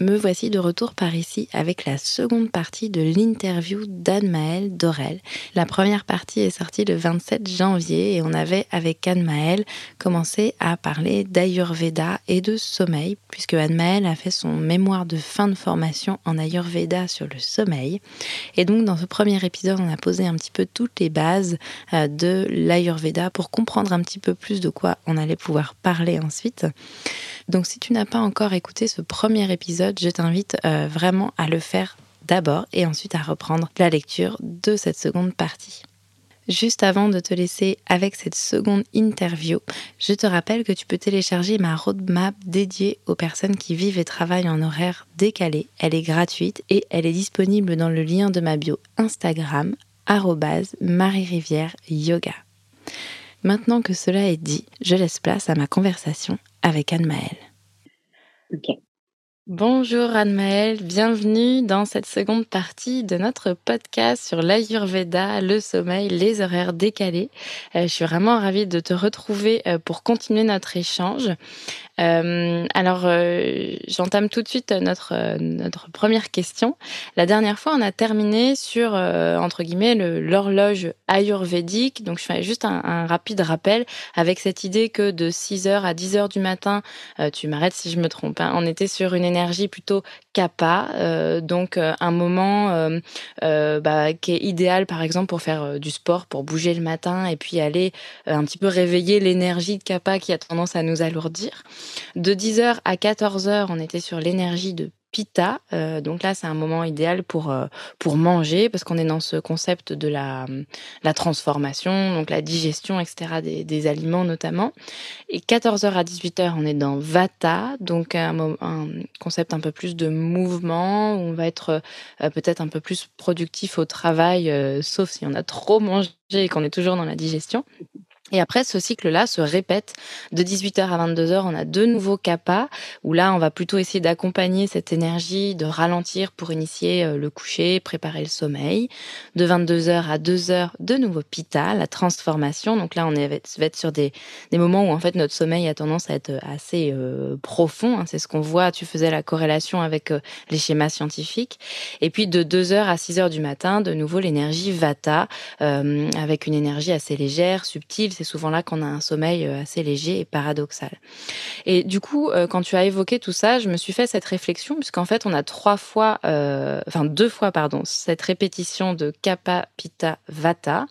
Me voici de retour par ici avec la seconde partie de l'interview d'Anne-Maëlle Dorel. La première partie est sortie le 27 janvier et on avait avec Anne-Maëlle commencé à parler d'Ayurveda et de sommeil puisque Anne-Maëlle a fait son mémoire de fin de formation en Ayurveda sur le sommeil. Et donc dans ce premier épisode, on a posé un petit peu toutes les bases euh, de l'Ayurveda pour comprendre un petit peu plus de quoi on allait pouvoir parler ensuite. Donc si tu n'as pas encore écouté ce premier épisode, je t'invite euh, vraiment à le faire d'abord et ensuite à reprendre la lecture de cette seconde partie. Juste avant de te laisser avec cette seconde interview, je te rappelle que tu peux télécharger ma roadmap dédiée aux personnes qui vivent et travaillent en horaire décalé. Elle est gratuite et elle est disponible dans le lien de ma bio Instagram, Marie-Rivière Yoga. Maintenant que cela est dit, je laisse place à ma conversation avec Anne-Maëlle. Ok. Bonjour Anne-Maëlle, bienvenue dans cette seconde partie de notre podcast sur l'Ayurveda, le sommeil, les horaires décalés. Euh, je suis vraiment ravie de te retrouver euh, pour continuer notre échange. Euh, alors, euh, j'entame tout de suite notre, euh, notre première question. La dernière fois, on a terminé sur, entre guillemets, l'horloge ayurvédique. Donc, je fais juste un, rapide rappel avec cette idée que de 6h à 10h du matin, tu m'arrêtes si je me trompe, hein, on était sur une énergie plutôt kappa, donc un moment bah, qui est idéal, par exemple, pour faire du sport, pour bouger le matin et puis aller un petit peu réveiller l'énergie de kappa qui a tendance à nous alourdir. De 10h à 14h, on était sur l'énergie de Pita. Euh, donc là, c'est un moment idéal pour, euh, pour manger parce qu'on est dans ce concept de la, transformation, donc la digestion, etc., des, des aliments notamment. Et 14h à 18h, on est dans Vata, donc un, concept un peu plus de mouvement, où on va être euh, peut-être un peu plus productif au travail, sauf si on a trop mangé et qu'on est toujours dans la digestion. Et après, ce cycle-là se répète de 18h à 22h. On a deux nouveaux kappas où là, on va plutôt essayer d'accompagner cette énergie, de ralentir pour initier euh, le coucher, préparer le sommeil. De 22h à 2h, de nouveau pitta, la transformation. Donc là, on est, va être sur des, des moments où en fait notre sommeil a tendance à être assez euh, profond. Hein. C'est ce qu'on voit. Tu faisais la corrélation avec euh, les schémas scientifiques. Et puis de 2h à 6h du matin, de nouveau l'énergie vata, avec une énergie assez légère, subtile c'est souvent là qu'on a un sommeil euh, assez léger et paradoxal. Et du coup, euh, quand tu as évoqué tout ça, je me suis fait cette réflexion, puisqu'en fait, on a trois fois, euh, enfin deux fois, pardon, cette répétition de Kappa, Pitta, Vata.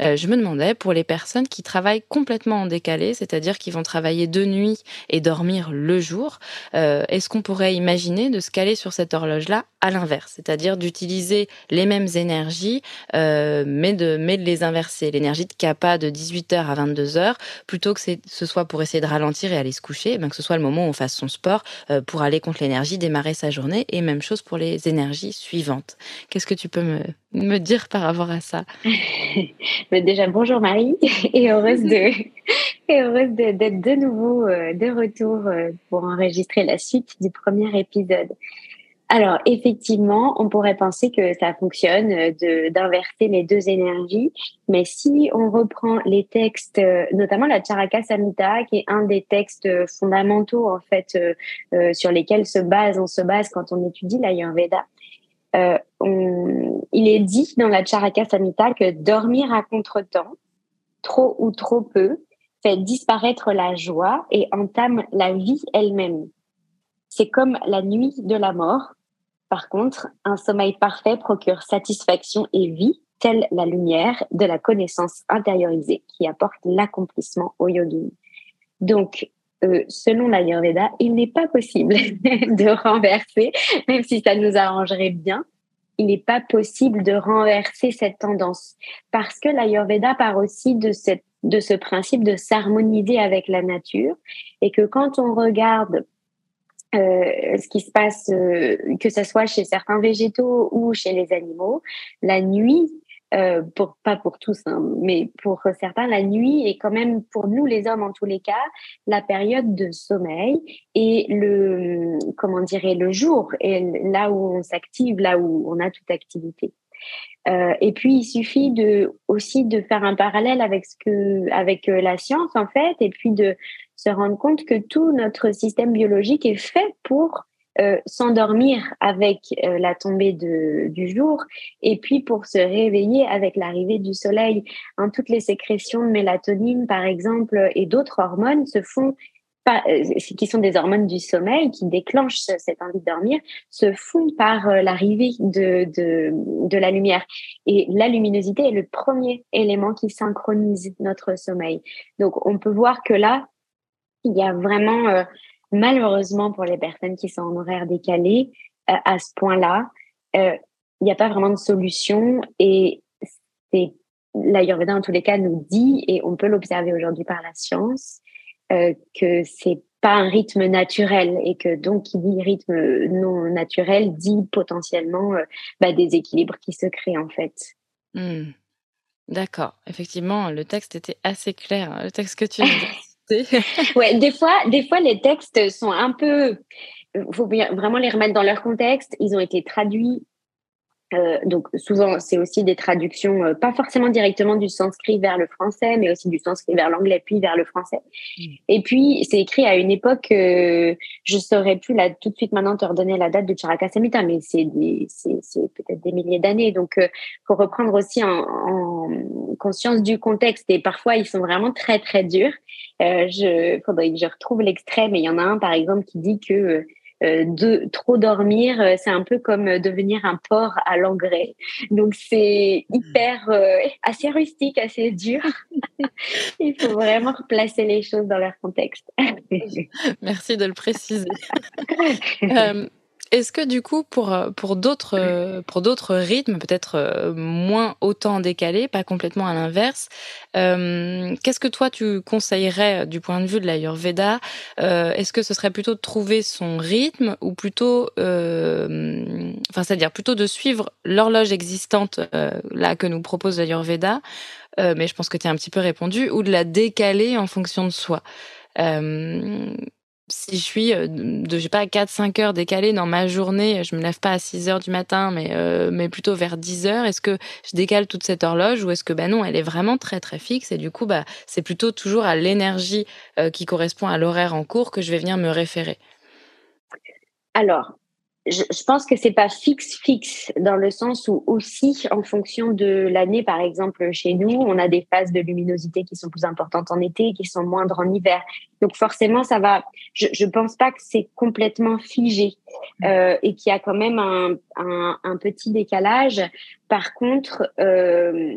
Je me demandais, pour les personnes qui travaillent complètement en décalé, c'est-à-dire qui vont travailler de nuit et dormir le jour, est-ce qu'on pourrait imaginer de se caler sur cette horloge-là à l'inverse, c'est-à-dire d'utiliser les mêmes énergies, mais, de, mais de les inverser. L'énergie de Kappa de 18h à 22h, plutôt que ce soit pour essayer de ralentir et aller se coucher, ben que ce soit le moment où on fasse son sport euh, pour aller contre l'énergie, démarrer sa journée, et même chose pour les énergies suivantes. Qu'est-ce que tu peux me, me dire par rapport à ça? Déjà, bonjour Marie, et heureuse de et heureuse d'être de, de, nouveau euh, de retour euh, pour enregistrer la suite du premier épisode. Alors, effectivement, on pourrait penser que ça fonctionne euh, d'inverser les deux énergies, mais si on reprend les textes, euh, notamment la Charaka Samhita, qui est un des textes fondamentaux en fait euh, sur lesquels se base, on se base quand on étudie l'Ayurveda, euh, il est dit dans la Charaka Samhita que dormir à contre-temps, trop ou trop peu, fait disparaître la joie et entame la vie elle-même. C'est comme la nuit de la mort, par contre, un sommeil parfait procure satisfaction et vie, telle la lumière de la connaissance intériorisée qui apporte l'accomplissement au yogin. Donc, euh, selon l'Ayurveda, il n'est pas possible de renverser, même si ça nous arrangerait bien, il n'est pas possible de renverser cette tendance parce que l'Ayurveda part aussi de de ce principe de s'harmoniser avec la nature et que quand on regarde euh, ce qui se passe, euh, que ce soit chez certains végétaux ou chez les animaux, la nuit euh, pour pas pour tous, hein, mais pour certains, la nuit est quand même pour nous les hommes en tous les cas la période de sommeil et le comment dirais le jour est là où on s'active, là où on a toute activité. Euh, et puis il suffit de aussi de faire un parallèle avec ce que avec euh, la science en fait, et puis de se rendre compte que tout notre système biologique est fait pour euh, s'endormir avec euh, la tombée de, du jour et puis pour se réveiller avec l'arrivée du soleil. Hein, toutes les sécrétions de mélatonine, par exemple, et d'autres hormones se font euh, qui sont des hormones du sommeil qui déclenchent cette envie de dormir, se font par l'arrivée de, de, de, la lumière. Et la luminosité est le premier élément qui synchronise notre sommeil. Donc, on peut voir que là, il y a vraiment malheureusement pour les personnes qui sont en horaire décalé, euh, à ce point-là, euh, il n'y a pas vraiment de solution et c'est l'Ayurveda en tous les cas nous dit et on peut l'observer aujourd'hui par la science euh, que c'est pas un rythme naturel et que donc qui dit rythme non naturel dit potentiellement euh, bah, des équilibres qui se créent en fait. Mmh. D'accord, effectivement, le texte était assez clair, le texte que tu as ouais, des fois, des fois, les textes sont un peu. Il faut vraiment les remettre dans leur contexte. Ils ont été traduits euh, donc souvent, c'est aussi des traductions, euh, pas forcément directement du sanskrit vers le français, mais aussi du sanskrit vers l'anglais, puis vers le français. Mm. Et puis, c'est écrit à une époque, euh, je saurais plus là tout de suite maintenant te redonner la date de Charaka Samhita, mais c'est peut-être des milliers d'années. Donc, euh, faut reprendre aussi en, en, conscience du contexte. Et parfois, ils sont vraiment très très durs. je faudrait que je retrouve l'extrait, mais il y en a un par exemple qui dit que euh, de trop dormir, euh, c'est un peu comme euh, devenir un porc à l'engrais. Donc c'est hyper assez rustique, assez dur. Il faut vraiment replacer les choses dans leur contexte. Merci de le préciser. Est-ce que du coup, pour, euh, pour d'autres euh, pour d'autres rythmes, peut-être euh, moins autant décalés, pas complètement à l'inverse, euh, qu'est-ce que toi tu conseillerais du point de vue de l'Ayurveda euh, Est-ce que ce serait plutôt de trouver son rythme ou plutôt, euh, enfin, c'est-à-dire plutôt de suivre l'horloge existante là que nous propose l'Ayurveda, mais je pense que tu as un petit peu répondu, ou de la décaler en fonction de soi si je suis euh, de, je sais pas, 4-5 heures décalée dans ma journée, je me lève pas à 6 heures du matin, mais, euh, mais plutôt vers 10 heures, est-ce que je décale toute cette horloge ou est-ce que, ben non, elle est vraiment très très fixe et du coup, bah, c'est plutôt toujours à l'énergie euh, qui correspond à l'horaire en cours que je vais venir me référer? Alors, je, je, pense que c'est pas fixe fixe dans le sens où aussi en fonction de l'année par exemple chez nous on a des phases de luminosité qui sont plus importantes en été qui sont moindres en hiver. Donc forcément ça va je, je pense pas que c'est complètement figé euh, et qu'il y a quand même un, un, un, petit décalage. Par contre euh,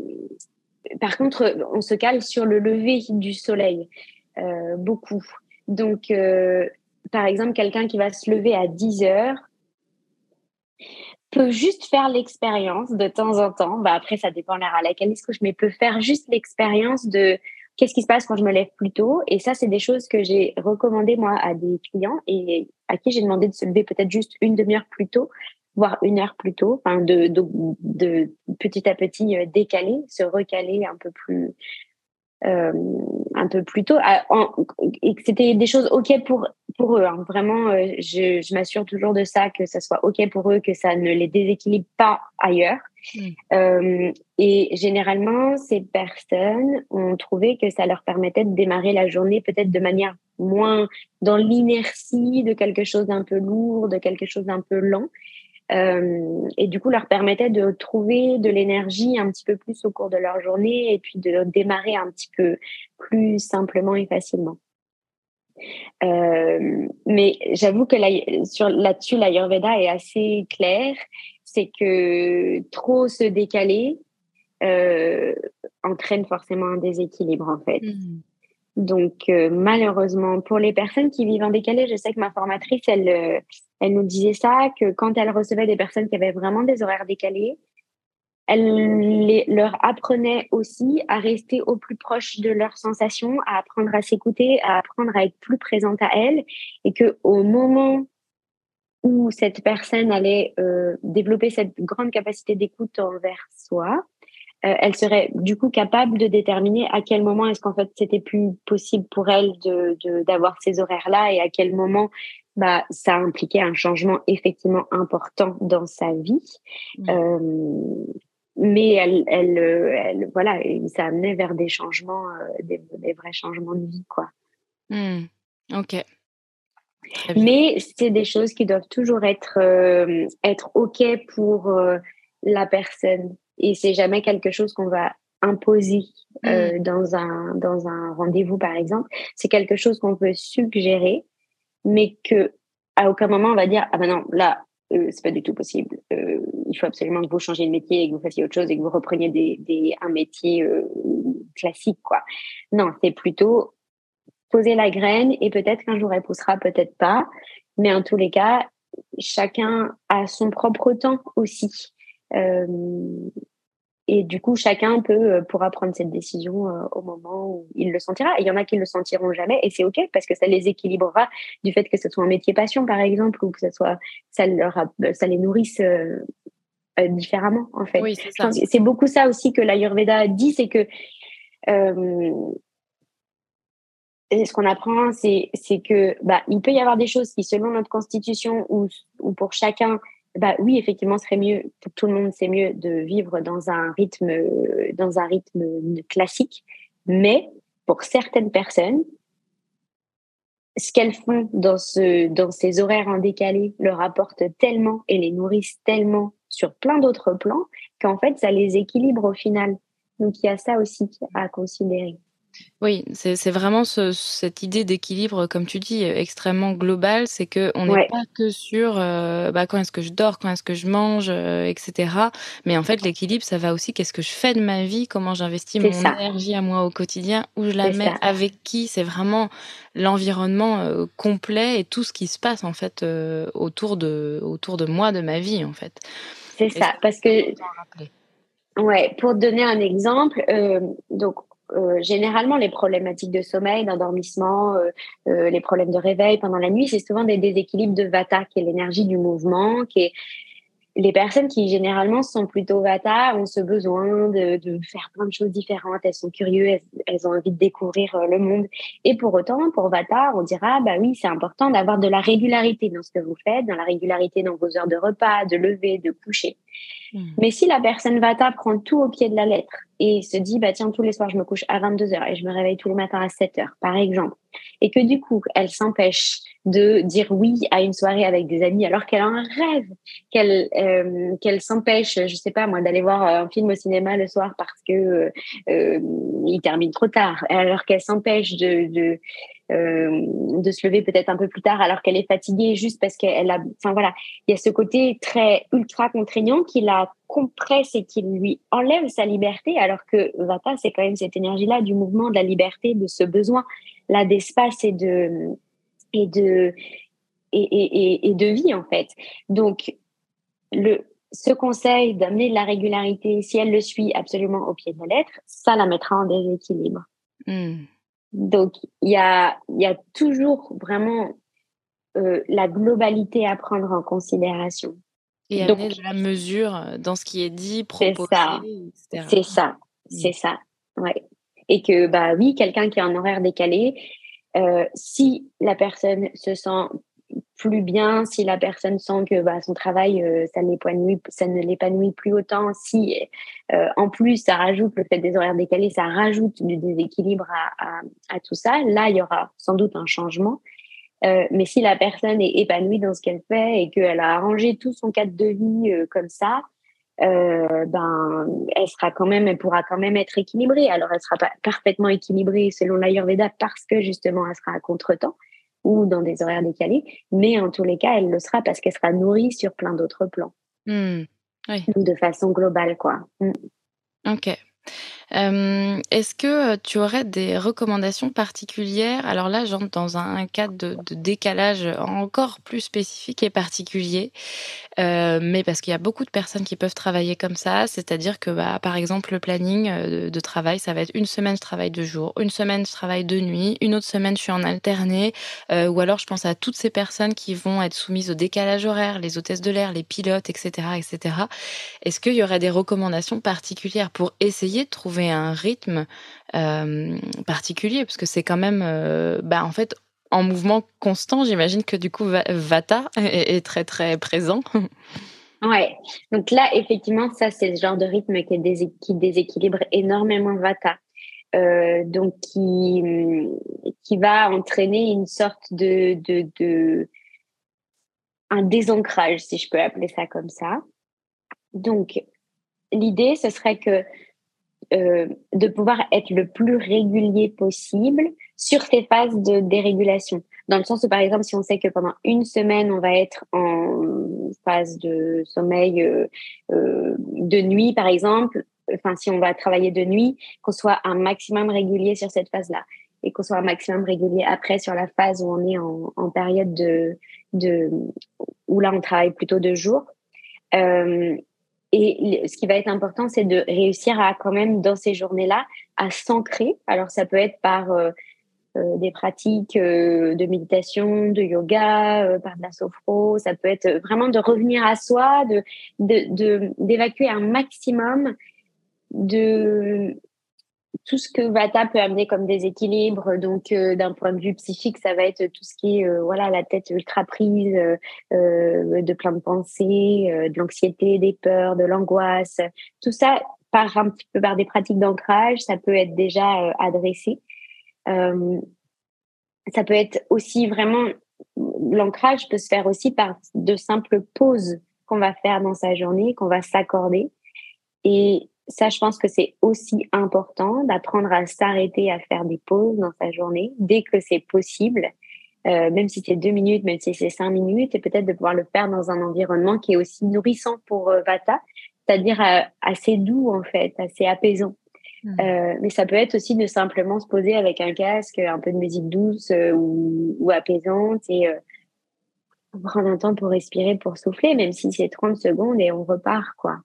par contre on se cale sur le lever du soleil euh, beaucoup. Donc euh, par exemple quelqu'un qui va se lever à 10 heures peut juste faire l'expérience de temps en temps. Bah après, ça dépend l'heure à laquelle est-ce que je mais peut faire juste l'expérience de qu'est-ce qui se passe quand je me lève plus tôt. Et ça, c'est des choses que j'ai recommandées moi à des clients et à qui j'ai demandé de se lever peut-être juste une demi-heure plus tôt, voire une heure plus tôt, enfin de, de, de petit à petit euh, décaler, se recaler un peu plus euh, un peu plus tôt et que c'était des choses ok pour pour eux hein. vraiment euh, je, je m'assure toujours de ça que ça soit ok pour eux que ça ne les déséquilibre pas ailleurs mmh. euh, et généralement ces personnes ont trouvé que ça leur permettait de démarrer la journée peut-être de manière moins dans l'inertie de quelque chose d'un peu lourd de quelque chose d'un peu lent euh, et du coup leur permettait de trouver de l'énergie un petit peu plus au cours de leur journée et puis de démarrer un petit peu plus simplement et facilement. Euh, mais j'avoue que là, sur là-dessus, l'Ayurveda est assez clair, c'est que trop se décaler euh, entraîne forcément un déséquilibre en fait. Mmh. Donc, euh, malheureusement, pour les personnes qui vivent en décalé, je sais que ma formatrice, elle, elle nous disait ça, que quand elle recevait des personnes qui avaient vraiment des horaires décalés, elle leur apprenait aussi à rester au plus proche de leurs sensations, à apprendre à s'écouter, à apprendre à être plus présente à elles, et que au moment où cette personne allait euh, développer cette grande capacité d'écoute envers soi, elle serait du coup capable de déterminer à quel moment est-ce qu'en fait c'était plus possible pour elle de d'avoir ces horaires là et à quel moment bah ça impliquait un changement effectivement important dans sa vie. Mmh. euh, mais elle, elle, elle, voilà ça amenait vers des changements euh, des, des, vrais changements de vie quoi. Mmh. ok. Mais c'est des choses qui doivent toujours être euh, être ok pour euh, la personne et c'est jamais quelque chose qu'on va imposer euh, mmh. dans un dans un rendez-vous par exemple. C'est quelque chose qu'on peut suggérer mais que à aucun moment on va dire ah ben non là euh, c'est pas du tout possible. Euh, il faut absolument que vous changiez de métier et que vous fassiez autre chose et que vous repreniez des, des un métier euh, classique quoi. Non c'est plutôt poser la graine et peut-être qu'un jour elle poussera peut-être pas. Mais en tous les cas chacun a son propre temps aussi. euh, et du coup, chacun peut euh, pourra prendre cette décision euh, au moment où il le sentira. Et il y en a qui le sentiront jamais, et c'est ok parce que ça les équilibrera du fait que ce soit un métier passion, par exemple, ou que ce soit ça leur ça les nourrisse différemment en fait. Oui, c'est beaucoup ça aussi que l'Ayurveda dit, c'est que euh, ce qu'on apprend, c'est c'est que bah il peut y avoir des choses qui, selon notre constitution ou, ou pour chacun, bah oui, effectivement, ce serait mieux pour tout le monde, c'est mieux de vivre dans un rythme, dans un rythme classique. Mais pour certaines personnes, ce qu'elles font dans ce, dans ces horaires en décalé leur apporte tellement et les nourrissent tellement sur plein d'autres plans qu'en fait, ça les équilibre au final. Donc, il y a ça aussi à considérer. Oui, c'est vraiment cette idée d'équilibre, comme tu dis, extrêmement globale. C'est qu'on n'est pas que sur euh, bah, quand est-ce que je dors, quand est-ce que je mange, euh, etc. Mais en fait, l'équilibre, ça va aussi qu'est-ce que je fais de ma vie, comment j'investis mon énergie à moi au quotidien, où je la mets, avec qui. C'est vraiment l'environnement euh, complet et tout ce qui se passe en fait autour de autour de moi, de ma vie en fait. C'est ça, parce que ouais, pour donner un exemple, donc euh, généralement, les problématiques de sommeil, d'endormissement, euh, euh, les problèmes de réveil pendant la nuit, c'est souvent des déséquilibres de Vata, qui est l'énergie du mouvement, qui les personnes qui généralement sont plutôt Vata ont ce besoin de, faire plein de choses différentes. Elles sont curieuses, elles, ont envie de découvrir le monde. Et pour autant, pour Vata, on dira bah oui, c'est important d'avoir de la régularité dans ce que vous faites, dans la régularité dans vos heures de repas, de lever, de coucher. Hmm. Mais si la personne Vata prend tout au pied de la lettre et se dit, bah tiens, tous les soirs, je me couche à 22 heures et je me réveille tous les matins à 7 heures, par exemple, et que du coup, elle s'empêche de dire oui à une soirée avec des amis alors qu'elle a un rêve, qu'elle euh, s'empêche, je sais pas moi, d'aller voir un film au cinéma le soir parce que euh, il termine trop tard, alors qu'elle s'empêche de, euh, de se lever peut-être un peu plus tard alors qu'elle est fatiguée juste parce qu'elle a enfin voilà. Il y a ce côté très ultra contraignant qui la compresse et qui lui enlève sa liberté alors que Vata c'est quand même cette énergie là du mouvement de la liberté de ce besoin là d'espace et de et de et, et, et de vie en fait. Donc le ce conseil d'amener de la régularité si elle le suit absolument au pied de la lettre ça la mettra en déséquilibre. Mmh. Donc, il y a, y a toujours vraiment euh, la globalité à prendre en considération. Et Donc, amener de la mesure dans ce qui est dit, proposé, C'est ça, c'est ça, ouais. Et que, bah oui, quelqu'un qui a un horaire décalé, euh, si la personne se sent plus bien, si la personne sent que bah, son travail, euh, ça, ça ne l'épanouit plus autant, si euh, en plus ça rajoute le fait des horaires décalés, ça rajoute du déséquilibre à, tout ça, là il y aura sans doute un changement. Euh, mais si la personne est épanouie dans ce qu'elle fait et qu'elle a arrangé tout son cadre de vie comme ça, ben elle sera quand même, elle pourra quand même être équilibrée. Alors elle sera pas parfaitement équilibrée selon l'Ayurveda parce que justement elle sera à contretemps ou dans des horaires décalés, mais en tous les cas, elle le sera parce qu'elle sera nourrie sur plein d'autres plans. Mmh. de façon globale, quoi. Mmh. Ok. Est-ce que tu aurais des recommandations particulières? Alors là, j'entre dans un, cadre de, décalage encore plus spécifique et particulier, mais parce qu'il y a beaucoup de personnes qui peuvent travailler comme ça, c'est-à-dire que, bah, par exemple, le planning de, travail, ça va être une semaine je travaille deux jours, une semaine je travaille deux nuits, une autre semaine je suis en alterné, ou alors je pense à toutes ces personnes qui vont être soumises au décalage horaire, les hôtesses de l'air, les pilotes, etc., etc. Est-ce qu'il y aurait des recommandations particulières pour essayer de trouver un rythme euh, particulier, parce que c'est quand même, euh, bah, en fait, en mouvement constant. J'imagine que du coup, Vata est, très, très présent. Ouais, donc là, effectivement, ça, c'est le genre de rythme qui, déséquilibre énormément Vata. Euh, donc, qui, qui va entraîner une sorte de, de, de, un désancrage, si je peux appeler ça comme ça. Donc, l'idée, ce serait que euh, de pouvoir être le plus régulier possible sur ces phases de dérégulation. Dans le sens où, par exemple, si on sait que pendant une semaine, on va être en phase de sommeil euh, euh, de nuit, par exemple, enfin, si on va travailler de nuit, qu'on soit un maximum régulier sur cette phase-là et qu'on soit un maximum régulier après sur la phase où on est en, période de, de, où là, on travaille plutôt de jour. Et ce qui va être important, c'est de réussir à quand même, dans ces journées-là, à s'ancrer. Alors, ça peut être par euh, euh, des pratiques euh, de méditation, de yoga, par de la sophro. Ça peut être vraiment de revenir à soi, d'évacuer un maximum de tout ce que Vata peut amener comme déséquilibre. Donc, euh, d'un point de vue psychique, ça va être tout ce qui est euh, voilà la tête ultra prise, euh, de plein de pensées, de l'anxiété, des peurs, de l'angoisse. Tout ça par un petit peu par des pratiques d'ancrage, ça peut être déjà adressé. ça peut être aussi vraiment l'ancrage peut se faire aussi par de simples pauses qu'on va faire dans sa journée, qu'on va s'accorder. Et ça, je pense que c'est aussi important d'apprendre à s'arrêter, à faire des pauses dans sa journée dès que c'est possible, euh, même si c'est deux minutes, même si c'est cinq minutes, et peut-être de pouvoir le faire dans un environnement qui est aussi nourrissant pour euh, Vata, c'est-à-dire euh, assez doux en fait, assez apaisant. Mmh. mais ça peut être aussi de simplement se poser avec un casque, un peu de musique douce ou, ou, apaisante et prendre un temps pour respirer, pour souffler, même si c'est 30 secondes et on repart quoi.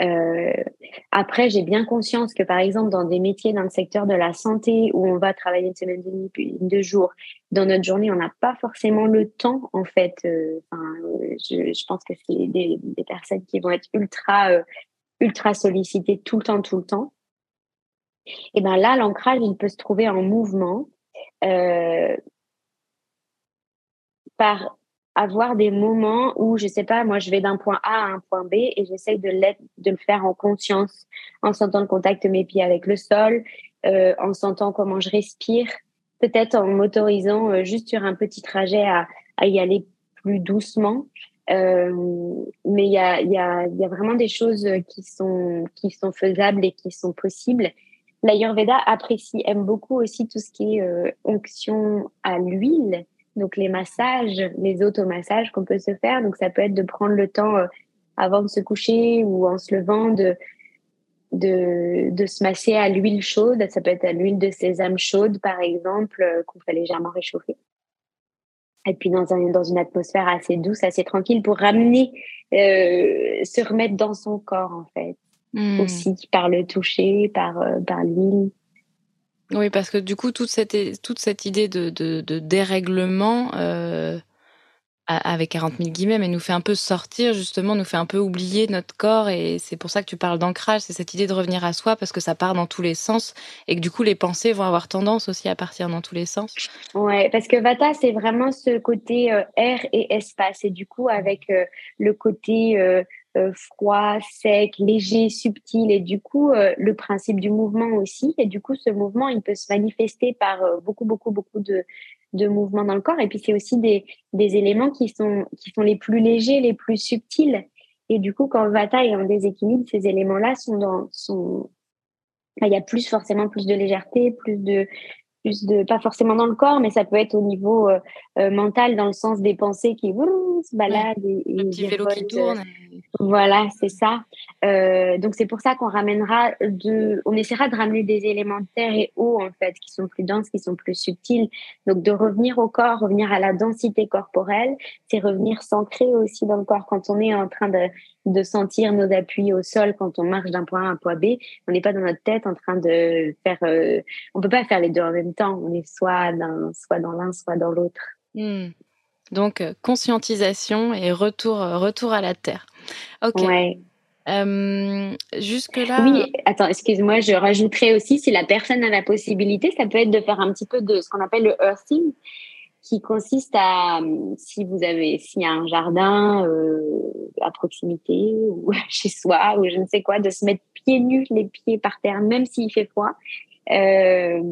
Euh, après, j'ai bien conscience que, par exemple, dans des métiers dans le secteur de la santé où on va travailler une semaine de nuit, puis deux jours, dans notre journée, on n'a pas forcément le temps, en fait. Euh, je, je, pense que c'est des, des, personnes qui vont être ultra, euh, ultra sollicitées tout le temps, tout le temps. Et ben là, l'ancrage, il peut se trouver en mouvement euh, par avoir des moments où, je sais pas, moi, je vais d'un point A à un point B et j'essaye de, de le faire en conscience, en sentant le contact de mes pieds avec le sol, euh, en sentant comment je respire, peut-être en m'autorisant euh, juste sur un petit trajet à, à y aller plus doucement. Euh, mais il y a, y, a, y a vraiment des choses qui sont, qui sont faisables et qui sont possibles. L'Ayurveda apprécie, aime beaucoup aussi tout ce qui est euh, onction à l'huile donc les massages, les automassages qu'on peut se faire. Donc ça peut être de prendre le temps euh, avant de se coucher ou en se levant de, de, de se masser à l'huile chaude. Ça peut être à l'huile de sésame chaude, par exemple, euh, qu'on fait légèrement réchauffer. Et puis dans, un, dans une atmosphère assez douce, assez tranquille pour ramener, euh, se remettre dans son corps en fait. Hmm. Aussi par le toucher, par, euh, par l'huile. Oui, parce que du coup, toute cette, toute cette idée de, de, dérèglement, euh, avec 40 000 guillemets, mais nous fait un peu sortir, justement, nous fait un peu oublier notre corps. Et c'est pour ça que tu parles d'ancrage, c'est cette idée de revenir à soi, parce que ça part dans tous les sens. Et que du coup, les pensées vont avoir tendance aussi à partir dans tous les sens. Ouais, parce que Vata, c'est vraiment ce côté euh, air et espace. Et du coup, avec euh, le côté euh, froid, sec, léger, subtil, et du coup, euh, le principe du mouvement aussi. Et du coup, ce mouvement, il peut se manifester par euh, beaucoup, beaucoup, beaucoup de, de mouvements dans le corps. Et puis, c'est aussi des, des éléments qui sont, qui sont les plus légers, les plus subtils. Et du coup, quand Vata est en déséquilibre, ces éléments-là sont dans, sont, il y a plus forcément plus de légèreté, plus de, plus de, pas forcément dans le corps, mais ça peut être au niveau euh, euh, mental, dans le sens des pensées qui se baladent. Et, Un petit vélo qui tourne. Voilà, c'est ça. Euh, donc c'est pour ça qu'on ramènera de, on essaiera de ramener des éléments de terre et eau en fait qui sont plus denses, qui sont plus subtils. Donc de revenir au corps, revenir à la densité corporelle, c'est revenir s'ancrer aussi dans le corps quand on est en train de, de sentir nos appuis au sol quand on marche d'un point A à un point B. On n'est pas dans notre tête en train de faire. Euh, on peut pas faire les deux en même temps. On est soit dans soit dans l'un, soit dans l'autre. Hmm. Donc euh, conscientisation et retour retour à la terre. Ok. Ouais. Euh, jusque-là. Oui, attends, excuse-moi, je rajouterais aussi, si la personne a la possibilité, ça peut être de faire un petit peu de ce qu'on appelle le earthing, qui consiste à, si vous avez, s'il y a un jardin euh, à proximité ou chez soi ou je ne sais quoi, de se mettre pieds nus, les pieds par terre, même s'il fait froid. Euh,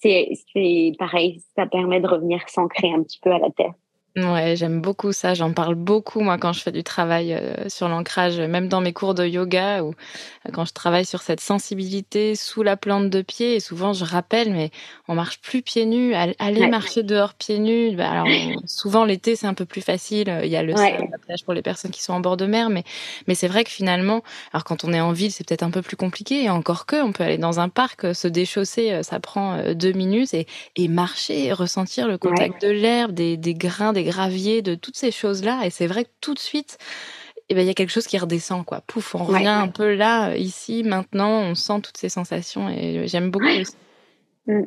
c'est pareil, ça permet de revenir s'ancrer un petit peu à la terre. Ouais, j'aime beaucoup ça. J'en parle beaucoup, moi, quand je fais du travail euh, sur l'ancrage, même dans mes cours de yoga ou euh, quand je travaille sur cette sensibilité sous la plante de pied. Et souvent, je rappelle, mais on marche plus pieds nus. Allez marcher dehors pieds nus. Bah, alors, souvent, l'été, c'est un peu plus facile. Il y a le la plage pour les personnes qui sont en bord de mer. Mais, mais c'est vrai que finalement, alors quand on est en ville, c'est peut-être un peu plus compliqué. Et encore que, on peut aller dans un parc, se déchausser, ça prend deux minutes et, et marcher, ressentir le contact de l'herbe, des, des grains, des graviers, de toutes ces choses-là. Et c'est vrai que tout de suite, eh ben, il y a quelque chose qui redescend, quoi. Pouf, on revient un peu là, ici, maintenant, on sent toutes ces sensations et j'aime beaucoup. Mm.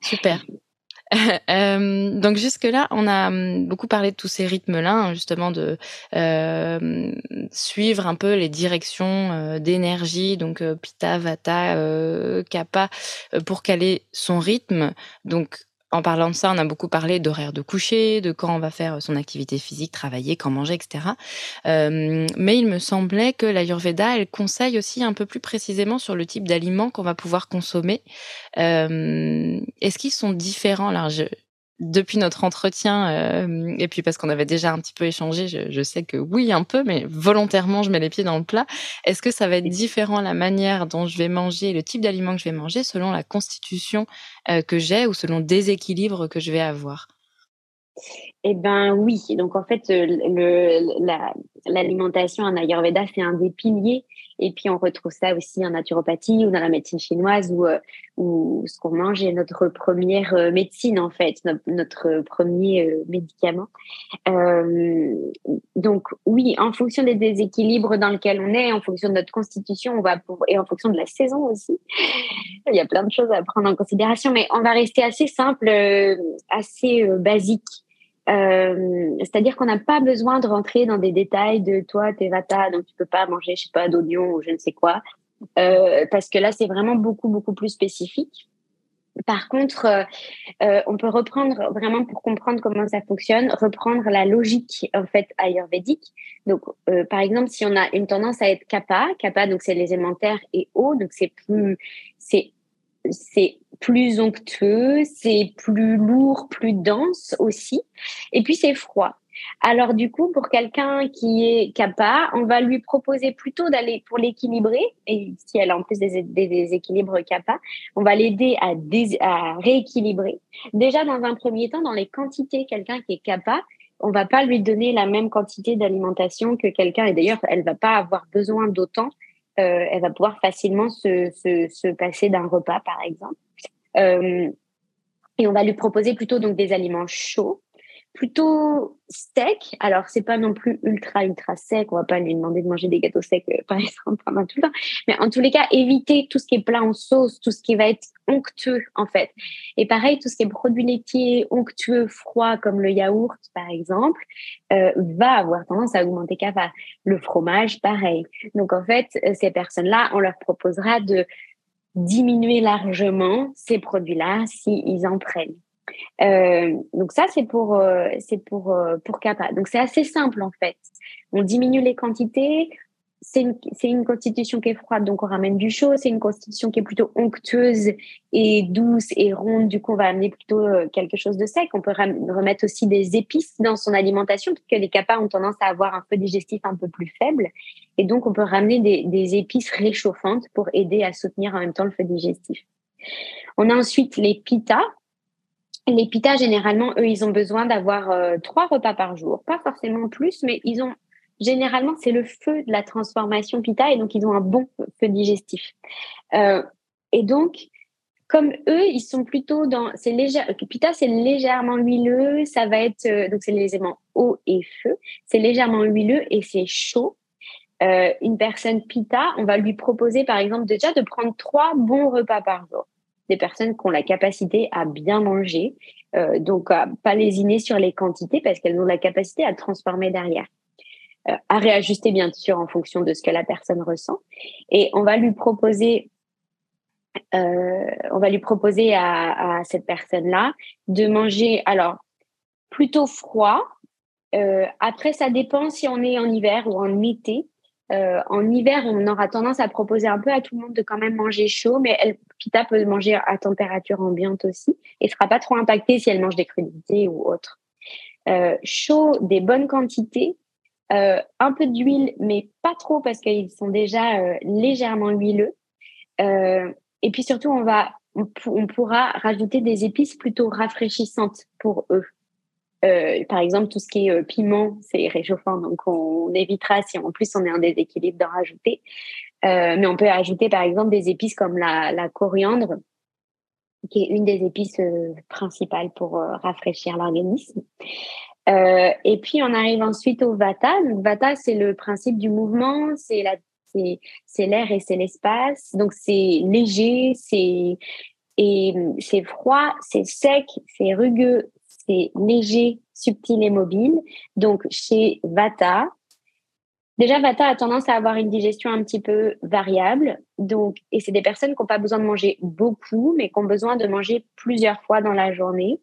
Super. Euh, donc jusque-là, on a hum, beaucoup parlé de tous ces rythmes-là, hein, justement de euh, suivre un peu les directions euh, d'énergie, donc Pitta, Vata, Kappa, pour caler son rythme. Donc en parlant de ça, on a beaucoup parlé d'horaire de coucher, de quand on va faire son activité physique, travailler, quand manger, etc. Euh, mais il me semblait que l'Ayurveda, elle conseille aussi un peu plus précisément sur le type d'aliments qu'on va pouvoir consommer. Euh, Est-ce qu'ils sont différents? Je, depuis notre entretien, euh, et puis parce qu'on avait déjà un petit peu échangé, je, je, sais que oui, un peu, mais volontairement, je mets les pieds dans le plat. Est-ce que ça va être différent la manière dont je vais manger, le type d'aliment que je vais manger, selon la constitution euh, que j'ai ou selon le déséquilibre que je vais avoir? Eh ben oui, donc en fait, euh, l'alimentation en Ayurveda, c'est un des piliers. Et puis on retrouve ça aussi en naturopathie ou dans la médecine chinoise où, euh, où ce qu'on mange est notre première euh, médecine en fait, notre, premier médicament. donc oui, en fonction des déséquilibres dans lesquels on est, en fonction de notre constitution, on va et en fonction de la saison aussi, il y a plein de choses à prendre en considération, mais on va rester assez simple, assez basique euh, c'est-à-dire qu'on n'a pas besoin de rentrer dans des détails de toi, t'es vata, donc tu peux pas manger, je sais pas, d'oignon ou je ne sais quoi, euh, parce que là, c'est vraiment beaucoup, beaucoup plus spécifique. Par contre, euh, euh on peut reprendre vraiment pour comprendre comment ça fonctionne, reprendre la logique en fait ayurvédique. Donc, euh, par exemple, si on a une tendance à être kappa, kappa donc c'est les élémentaires et eau, donc c'est plus, c'est c'est plus onctueux, c'est plus lourd, plus dense aussi. Et puis c'est froid. Alors du coup, pour quelqu'un qui est kappa, on va lui proposer plutôt d'aller pour l'équilibrer. Et si elle a en plus des, déséquilibres kappa, on va l'aider à, à rééquilibrer. Déjà dans un premier temps, dans les quantités, quelqu'un qui est kappa, on va pas lui donner la même quantité d'alimentation que quelqu'un. Et d'ailleurs, elle va pas avoir besoin d'autant euh, elle va pouvoir facilement se, se, se passer d'un repas, par exemple. Euh, et on va lui proposer plutôt donc des aliments chauds plutôt sec. Alors, c'est pas non plus ultra, ultra sec. On va pas lui demander de manger des gâteaux secs, euh, par exemple, pendant tout le temps. Mais en tous les cas, éviter tout ce qui est plat en sauce, tout ce qui va être onctueux, en fait. Et pareil, tout ce qui est produit laitier, onctueux, froid, comme le yaourt, par exemple, euh, va avoir tendance à augmenter CAFA. Le fromage, pareil. Donc, en fait, euh, ces personnes-là, on leur proposera de diminuer largement ces produits-là s'ils en prennent. Euh, donc ça, c'est pour, euh, c'est pour, euh, pour Kappa. Donc c'est assez simple en fait. On diminue les quantités. C'est une, constitution qui est froide, donc on ramène du chaud. C'est une constitution qui est plutôt onctueuse et douce et ronde. Du coup, on va amener plutôt quelque chose de sec. On peut remettre aussi des épices dans son alimentation, puisque les Kappa ont tendance à avoir un feu digestif un peu plus faible. Et donc, on peut ramener des, épices réchauffantes pour aider à soutenir en même temps le feu digestif. On a ensuite les Pitta, les pitas, généralement, eux, ils ont besoin d'avoir euh, trois repas par jour. Pas forcément plus, mais ils ont généralement, c'est le feu de la transformation Pitta et donc ils ont un bon feu digestif. Euh, et donc, comme eux, ils sont plutôt dans, c'est léger, Pitta c'est légèrement huileux, ça va être, euh, donc c'est les éléments eau et feu, c'est légèrement huileux et c'est chaud. Euh, une personne Pitta, on va lui proposer par exemple déjà de prendre trois bons repas par jour. Des personnes qui ont la capacité à bien manger, euh, donc à pas lésiner sur les quantités parce qu'elles ont la capacité à transformer derrière. Euh, à réajuster bien sûr en fonction de ce que la personne ressent. Et on va lui proposer, euh, on va lui proposer à, à cette personne-là de manger alors plutôt froid. Euh, après, ça dépend si on est en hiver ou en été. Euh, en hiver, on aura tendance à proposer un peu à tout le monde de quand même manger chaud, mais elle, Pita peut manger à température ambiante aussi et sera pas trop impactée si elle mange des crudités ou autre. Euh, chaud, des bonnes quantités, euh, un peu d'huile, mais pas trop parce qu'ils sont déjà euh, légèrement huileux. Euh, et puis surtout, on va, on, pourra rajouter des épices plutôt rafraîchissantes pour eux. par exemple, tout ce qui est piment, c'est réchauffant, donc on, évitera si en plus on est en déséquilibre d'en rajouter. mais on peut ajouter par exemple des épices comme la, la coriandre, qui est une des épices principales pour rafraîchir l'organisme. Euh, et puis, on arrive ensuite au Vata. Donc, Vata, c'est le principe du mouvement, c'est la, c'est l'air et c'est l'espace. Donc, c'est léger, c'est et c'est froid, c'est sec, c'est rugueux, c'est léger, subtil et mobile. Donc, chez Vata, déjà Vata a tendance à avoir une digestion un petit peu variable. Donc, et c'est des personnes qui n'ont pas besoin de manger beaucoup, mais qui ont besoin de manger plusieurs fois dans la journée.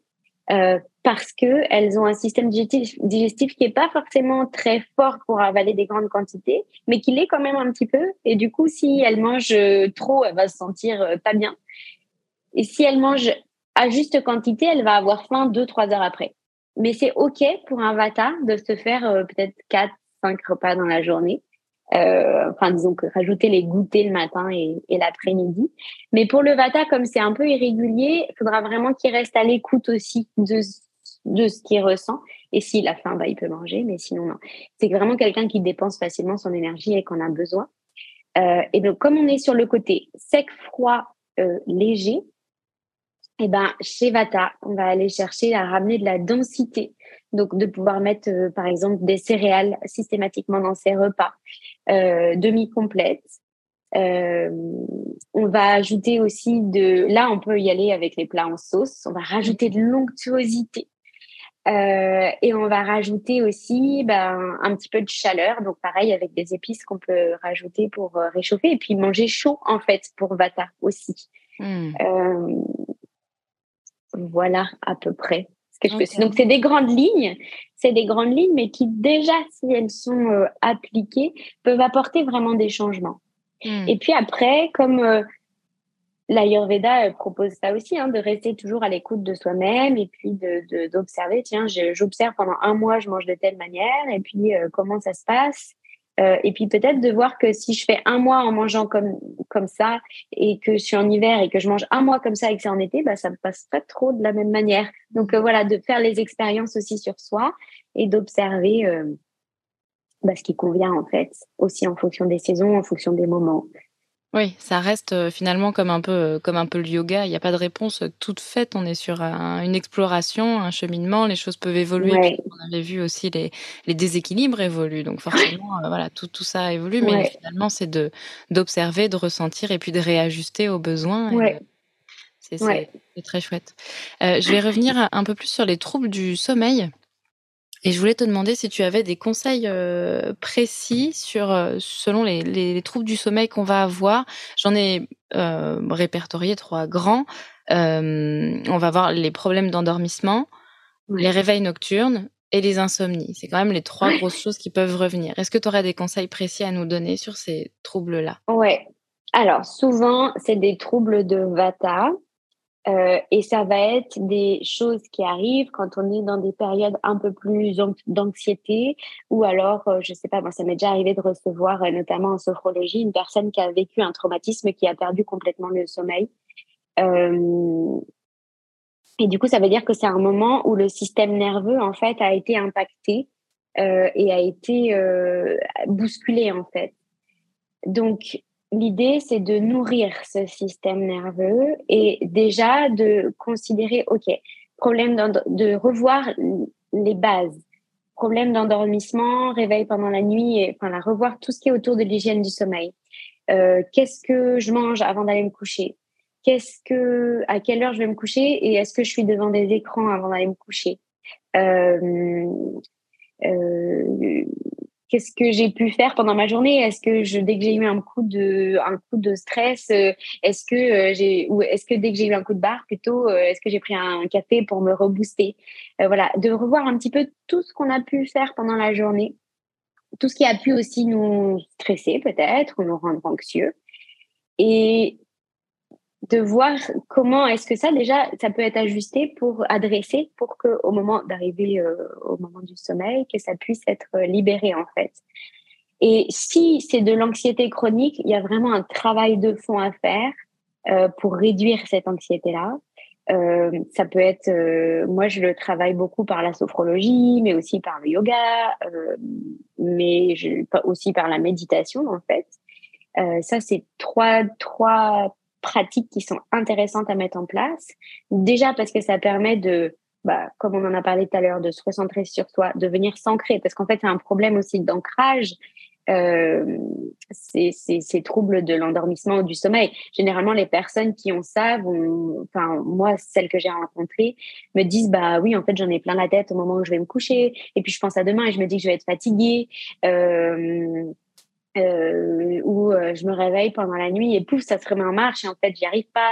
Euh, parce que elles ont un système digestif, qui est pas forcément très fort pour avaler des grandes quantités, mais qui l'est quand même un petit peu. Et du coup, si elle mange trop, elle va se sentir euh, pas bien. Et si elle mange à juste quantité, elle va avoir faim deux, trois heures après. Mais c'est OK pour un vata de se faire euh, peut-être quatre, cinq repas dans la journée. Euh, enfin, disons que rajouter les goûters le matin et, l'après-midi. Mais pour le vata, comme c'est un peu irrégulier, il faudra vraiment qu'il reste à l'écoute aussi de, de ce qu'il ressent. Et s'il a faim, bah, il peut manger, mais sinon, non. C'est vraiment quelqu'un qui dépense facilement son énergie et qu'on a besoin. Euh, et donc, comme on est sur le côté sec, froid, euh, léger, eh ben, chez Vata, on va aller chercher à ramener de la densité. Donc, de pouvoir mettre, euh, par exemple, des céréales systématiquement dans ses repas, euh, demi-complètes. Euh, on va ajouter aussi de... Là, on peut y aller avec les plats en sauce. On va rajouter de l'onctuosité. Euh, et on va rajouter aussi ben, un petit peu de chaleur. Donc, pareil, avec des épices qu'on peut rajouter pour réchauffer. Et puis, manger chaud, en fait, pour Vata aussi. Hmm. Voilà, à peu près. Donc, c'est des grandes lignes, c'est des grandes lignes, mais qui déjà, si elles sont euh, appliquées, peuvent apporter vraiment des changements. Hmm. Et puis après, comme euh, l'Ayurveda euh, propose ça aussi, hein, de rester toujours à l'écoute de soi-même et puis d'observer, de, tiens, j'observe pendant un mois, je mange de telle manière, et puis comment ça se passe? Euh, et puis peut-être de voir que si je fais un mois en mangeant comme comme ça et que je suis en hiver et que je mange un mois comme ça et que c'est en été, bah ça me passe pas trop de la même manière. Donc euh, voilà, de faire les expériences aussi sur soi et d'observer euh, bah, ce qui convient en fait, aussi en fonction des saisons, en fonction des moments. Oui, ça reste euh, finalement comme un peu euh, comme un peu le yoga. Il n'y a pas de réponse toute faite. On est sur une exploration, un cheminement. Les choses peuvent évoluer. On avait vu aussi les, les déséquilibres évoluent. Donc forcément, euh, voilà, tout, tout ça évolue. Mais finalement, c'est de d'observer, de ressentir et puis de réajuster aux besoins. C'est très chouette. je vais revenir un peu plus sur les troubles du sommeil. Et je voulais te demander si tu avais des conseils euh, précis sur, euh, selon les, les, troubles du sommeil qu'on va avoir. J'en ai euh, répertorié trois grands. on va voir les problèmes d'endormissement, les réveils nocturnes et les insomnies. C'est quand même les trois grosses choses qui peuvent revenir. Est-ce que tu aurais des conseils précis à nous donner sur ces troubles-là? Ouais. Alors, souvent, c'est des troubles de Vata. Euh, et ça va être des choses qui arrivent quand on est dans des périodes un peu plus d'anxiété ou alors, euh, je sais pas, moi, ça m'est déjà arrivé de recevoir, euh, notamment en sophrologie, une personne qui a vécu un traumatisme qui a perdu complètement le sommeil. Euh, et du coup, ça veut dire que c'est un moment où le système nerveux, en fait, a été impacté et a été bousculé en fait. Donc, l'idée, c'est de nourrir ce système nerveux et déjà de considérer, OK, problème de revoir les bases, problème d'endormissement, réveil pendant la nuit, et enfin, revoir tout ce qui est autour de l'hygiène du sommeil. Euh, qu'est-ce que je mange avant d'aller me coucher? Qu'est-ce que, à quelle heure je vais me coucher et est-ce que je suis devant des écrans avant d'aller me coucher? Euh, euh, qu'est-ce que j'ai pu faire pendant ma journée? Est-ce que dès que j'ai eu un coup de, un coup de stress, euh, est-ce que euh, j'ai, ou est-ce que dès que j'ai eu un coup de barre, plutôt, euh, est-ce que j'ai pris un café pour me rebooster? Voilà, de revoir un petit peu tout ce qu'on a pu faire pendant la journée, tout ce qui a pu aussi nous stresser peut-être ou nous rendre anxieux, et de voir comment est-ce que ça déjà ça peut être ajusté pour adresser pour que au moment d'arriver euh, au moment du sommeil que ça puisse être libéré en fait. Et si c'est de l'anxiété chronique il y a vraiment un travail de fond à faire euh, pour réduire cette anxiété là euh, ça peut être euh, moi je le travaille beaucoup par la sophrologie mais aussi par le yoga euh, mais je, aussi par la méditation en fait. Ça c'est trois trois pratiques qui sont intéressantes à mettre en place. Déjà parce que ça permet de, bah, comme on en a parlé tout à l'heure, de se recentrer sur soi, de venir s'ancrer, parce qu'en fait, c'est un problème aussi d'ancrage. Euh, ces, ces, troubles de l'endormissement ou du sommeil. Généralement, les personnes qui ont ça, vont, enfin moi, celles que j'ai rencontrées, me disent bah oui, en fait, j'en ai plein la tête au moment où je vais me coucher, et puis je pense à demain et je me dis que je vais être fatiguée. Euh, euh, où euh, je me réveille pendant la nuit et pouf, ça se remet en marche et en fait, j'y arrive pas.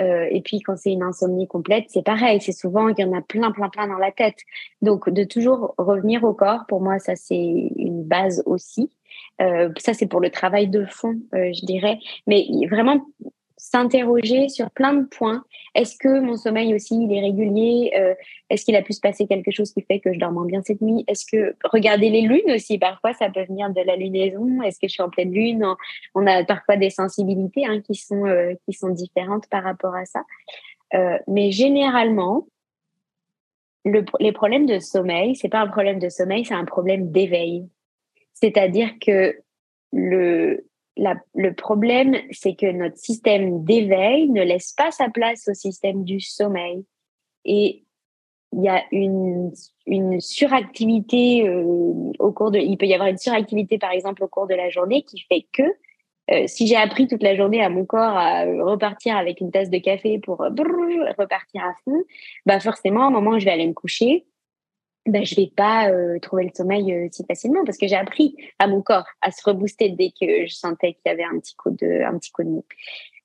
Euh, et puis, quand c'est une insomnie complète, c'est pareil. C'est souvent qu'il y en a plein, plein, plein dans la tête. Donc, de toujours revenir au corps, pour moi, ça, c'est une base aussi. Euh, ça, c'est pour le travail de fond, euh, je dirais. Mais vraiment, s'interroger sur plein de points. Est-ce que mon sommeil aussi il est régulier euh, Est-ce qu'il a pu se passer quelque chose qui fait que je dors moins bien cette nuit? Est-ce que regarder les lunes aussi parfois ça peut venir de la lunaison? Est-ce que je suis en pleine lune? On a parfois des sensibilités hein, qui sont euh, qui sont différentes par rapport à ça. Euh, mais généralement, le, les problèmes de sommeil, c'est pas un problème de sommeil, c'est un problème d'éveil. C'est-à-dire que le le problème, c'est que notre système d'éveil ne laisse pas sa place au système du sommeil. Et il y a une, une suractivité euh, au cours de... Il peut y avoir une suractivité, par exemple, au cours de la journée qui fait que euh, si j'ai appris toute la journée à mon corps à repartir avec une tasse de café pour repartir à fond, bah forcément, au moment je vais aller me coucher, ben, je vais pas euh, trouver le sommeil euh, si facilement parce que j'ai appris à mon corps à se rebooster dès que je sentais qu'il y avait un petit coup de un petit coup de mou.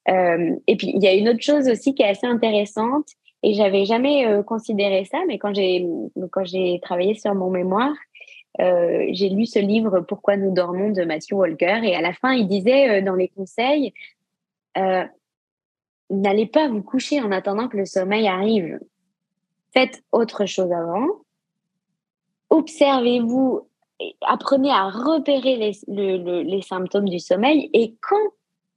Euh, et puis il y a une autre chose aussi qui est assez intéressante et j'avais jamais euh, considéré ça, mais quand j'ai quand j'ai travaillé sur mon mémoire, j'ai lu ce livre Pourquoi nous dormons de Matthew Walker et à la fin il disait dans les conseils n'allez pas vous coucher en attendant que le sommeil arrive. Faites autre chose avant observez-vous, apprenez à repérer les, symptômes du sommeil et quand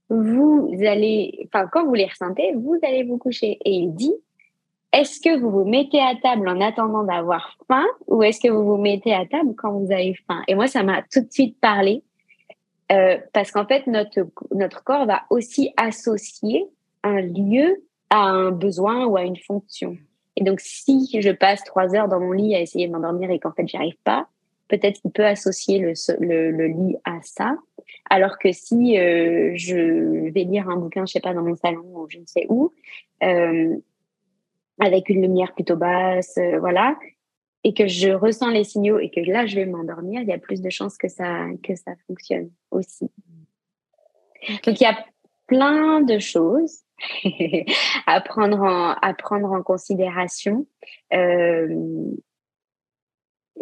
vous allez, enfin, quand vous les ressentez, vous allez vous coucher. Et il dit, est-ce que vous vous mettez à table en attendant d'avoir faim ou est-ce que vous vous mettez à table quand vous avez faim? Et moi, ça m'a tout de suite parlé euh, parce qu'en fait, notre, notre corps va aussi associer un lieu à un besoin ou à une fonction. Et donc, si je passe trois heures dans mon lit à essayer de m'endormir et qu'en fait, j'y arrive pas, peut-être qu'il peut associer le, le, le, lit à ça. Alors que si euh, je vais lire un bouquin, je sais pas, dans mon salon ou je ne sais où, euh, avec une lumière plutôt basse, euh, voilà, et que je ressens les signaux et que là, je vais m'endormir, il y a plus de chances que ça, que ça fonctionne aussi. Donc, il y a plein de choses à, prendre en, à prendre en considération. Euh,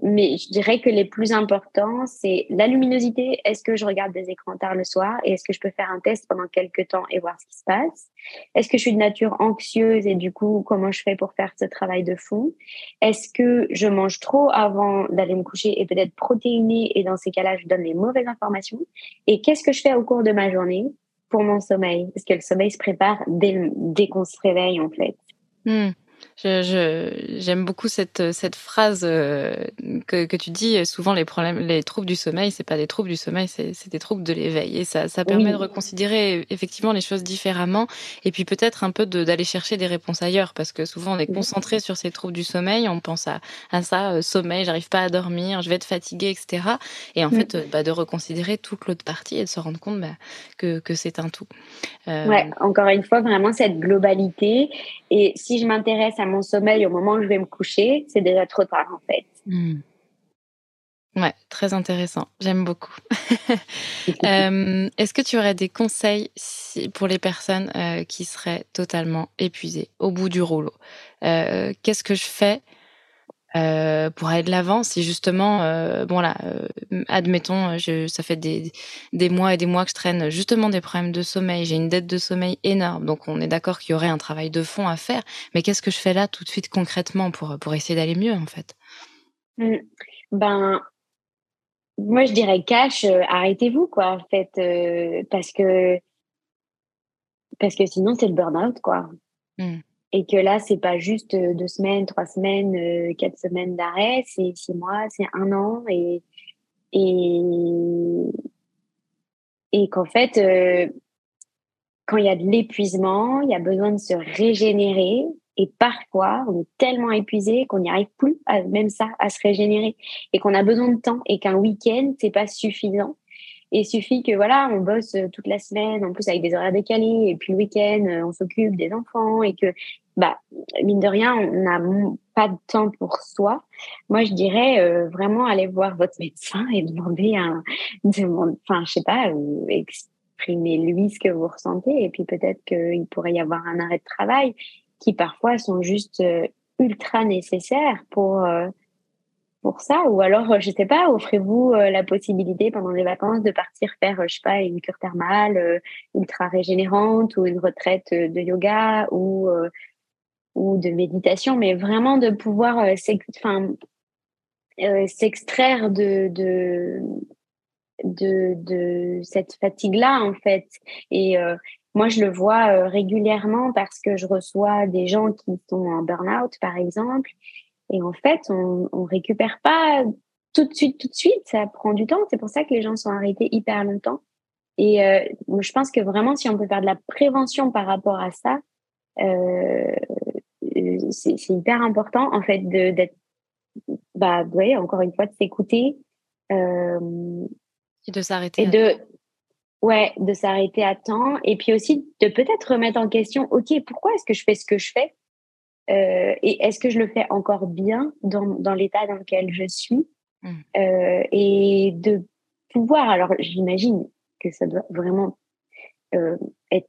mais je dirais que les plus importants, c'est la luminosité. Est-ce que je regarde des écrans tard le soir et est-ce que je peux faire un test pendant quelques temps et voir ce qui se passe? Est-ce que je suis de nature anxieuse et du coup, comment je fais pour faire ce travail de fond? Est-ce que je mange trop avant d'aller me coucher et peut-être protéiné et dans ces cas-là, je donne les mauvaises informations? Et qu'est-ce que je fais au cours de ma journée? Pour mon sommeil, parce que le sommeil se prépare dès, dès qu'on se réveille, en fait. J'aime beaucoup cette, cette phrase euh, que, que, tu dis. Souvent, les problèmes, les troubles du sommeil, c'est pas des troubles du sommeil, c'est des troubles de l'éveil. Et ça, ça permet de reconsidérer effectivement les choses différemment. Et puis peut-être un peu d'aller chercher des réponses ailleurs, parce que souvent on est concentré sur ces troubles du sommeil, on pense à, à ça, euh, sommeil, j'arrive pas à dormir, je vais être fatigué, etc. Et en fait, euh, bah, de reconsidérer toute l'autre partie et de se rendre compte bah, que, que c'est un tout. Ouais, encore une fois, vraiment cette globalité. Et si je m'intéresse à mon sommeil au moment où je vais me coucher, c'est déjà trop tard en fait. Hmm. Ouais, très intéressant. J'aime beaucoup. Euh, est-ce que tu aurais des conseils pour les personnes euh, qui seraient totalement épuisées au bout du rouleau? Euh, Qu'est-ce que je fais euh, pour aller de l'avant, si justement, euh, bon là, euh, admettons, je, ça fait des, des mois et des mois que je traîne justement des problèmes de sommeil, j'ai une dette de sommeil énorme, donc on est d'accord qu'il y aurait un travail de fond à faire, mais qu'est-ce que je fais là tout de suite concrètement pour, pour essayer d'aller mieux en fait? Mmh. Ben, moi je dirais cash, arrêtez-vous quoi en fait, parce que parce que sinon c'est le burn-out quoi. Mmh et que là c'est pas juste euh, deux semaines, trois semaines, euh, quatre semaines d'arrêt, c'est six mois, c'est un an et et et qu'en fait euh, quand il y a de l'épuisement, il y a besoin de se régénérer. Et parfois on est tellement épuisé qu'on n'y arrive plus même ça à se régénérer. Et qu'on a besoin de temps. Et qu'un week-end c'est pas suffisant et il suffit que voilà, on bosse euh, toute la semaine, en plus avec des horaires décalés, et puis le week-end, euh, on s'occupe des enfants, et que bah mine de rien, on n'a pas de temps pour soi. Moi, je dirais euh, vraiment aller voir votre médecin et demander un, enfin, je sais pas, exprimer lui ce que vous ressentez, et puis peut-être qu'il pourrait y avoir un arrêt de travail qui parfois sont juste ultra nécessaires pour pour ça Ou alors, euh, je sais pas, offrez-vous euh, la possibilité pendant les vacances de partir faire, euh, je sais pas, une cure thermale ultra régénérante ou une retraite de yoga ou, ou de méditation, mais vraiment de pouvoir s'extraire de, de, de, de, cette fatigue-là, en fait. Et moi, je le vois régulièrement parce que je reçois des gens qui sont en burn-out, par exemple, et en fait, on, on récupère pas tout de suite, tout de suite. Ça prend du temps. C'est pour ça que les gens sont arrêtés hyper longtemps. Et euh, je pense que vraiment, si on peut faire de la prévention par rapport à ça, euh, c'est hyper important en fait d'être, bah, ouais, encore une fois, de s'écouter euh, et de s'arrêter. Et de, ouais, de s'arrêter à temps. Et puis aussi de peut-être remettre en question, ok, pourquoi est-ce que je fais ce que je fais? Euh, et est-ce que je le fais encore bien dans, dans l'état dans lequel je suis? Mmh. euh, Et de pouvoir, alors j'imagine que ça doit vraiment euh, être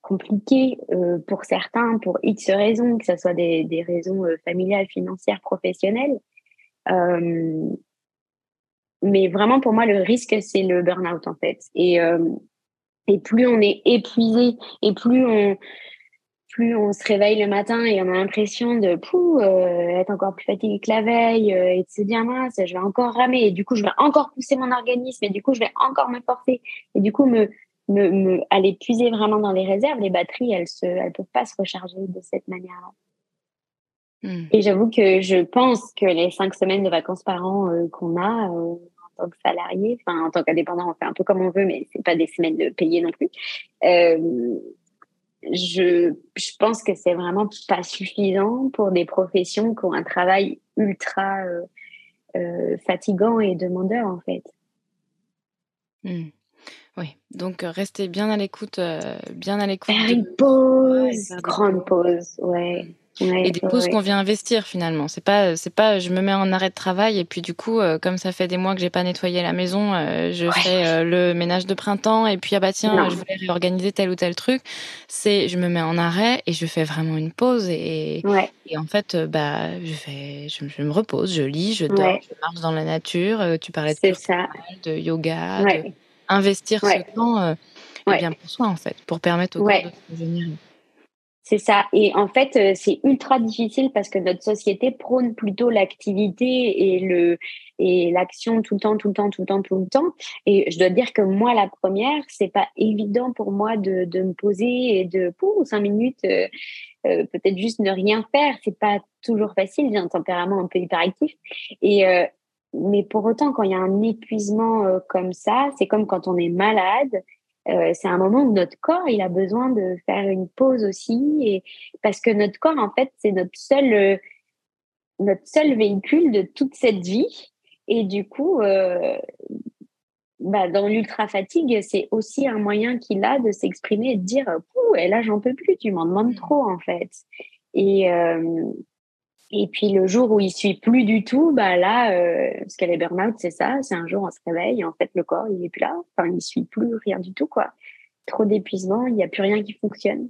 compliqué pour certains, pour X raisons, que ce soit des, des raisons familiales, financières, professionnelles. Mais vraiment, pour moi, le risque, c'est le burn-out, en fait. Et, et plus on est épuisé et plus on, plus on se réveille le matin et on a l'impression de euh, être encore plus fatigué que la veille euh, et de se dire mince, je vais encore ramer et du coup je vais encore pousser mon organisme et du coup je vais encore me forcer et du coup me, me, me aller puiser vraiment dans les réserves, les batteries elles se elles peuvent pas se recharger de cette manière-là. Hmm. Et j'avoue que je pense que les cinq semaines de vacances par an euh, qu'on a en tant que salarié, enfin en tant qu'indépendant, on fait un peu comme on veut, mais c'est pas des semaines de payer non plus je, je pense que c'est vraiment pas suffisant pour des professions qui ont un travail ultra euh, euh, fatigant et demandeur en fait. Hmm. Oui, donc euh, restez bien à l'écoute, bien à l'écoute. Faire une pause, grande pause, ouais et des pauses qu'on vient investir finalement. C'est pas, c'est pas, je me mets en arrêt de travail et puis du coup, euh, comme ça fait des mois que j'ai pas nettoyé la maison, euh, je fais euh, le ménage de printemps et puis ah bah tiens, je voulais réorganiser tel ou tel truc. C'est, je me mets en arrêt et je fais vraiment une pause et, et en fait, bah, je fais, je, me repose, je lis, je dors, je marche dans la nature. tu parlais de, ça. de yoga, de investir ce temps bien pour soi en fait, pour permettre au corps de se régénérer. C'est ça. Et en fait, euh, c'est ultra difficile parce que notre société prône plutôt l'activité et le et l'action tout le temps, tout le temps, tout le temps, tout le temps. Et je dois dire que moi, la première, c'est pas évident pour moi de, de me poser et de pour cinq minutes, euh, euh, peut-être juste ne rien faire. C'est pas toujours facile. J'ai un tempérament un peu hyperactif. Et mais pour autant, quand il y a un épuisement comme ça, c'est comme quand on est malade euh, c'est un moment où notre corps il a besoin de faire une pause aussi et parce que notre corps en fait c'est notre seul euh, notre seul véhicule de toute cette vie et du coup euh, bah, dans l'ultra fatigue c'est aussi un moyen qu'il a de s'exprimer et de dire et là j'en peux plus tu m'en demandes mmh. trop en fait et et puis le jour où il suit plus du tout, bah là, euh, parce qu'elle est burn-out, c'est ça, c'est un jour on se réveille et en fait le corps il est plus là, enfin il suit plus rien du tout quoi. Trop d'épuisement, il n'y a plus rien qui fonctionne.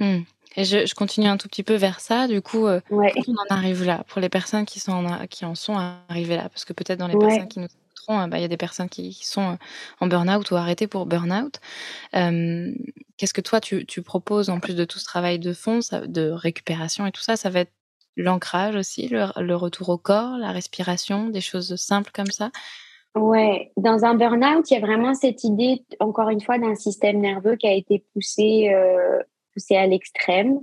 Mmh. Et je, je, continue un tout petit peu vers ça. Du coup, euh, on en arrive là pour les personnes qui sont en, qui en sont arrivées là, parce que peut-être dans les personnes qui nous Hein, bah, il y a des personnes qui, sont en burn-out ou arrêtées pour burn-out. Qu'est-ce que toi, tu, proposes en plus de tout ce travail de fond, de récupération et tout ça? Ça va être l'ancrage aussi, le, retour au corps, la respiration, des choses simples comme ça? Ouais, dans un burn-out, il y a vraiment cette idée, encore une fois, d'un système nerveux qui a été poussé, poussé à l'extrême.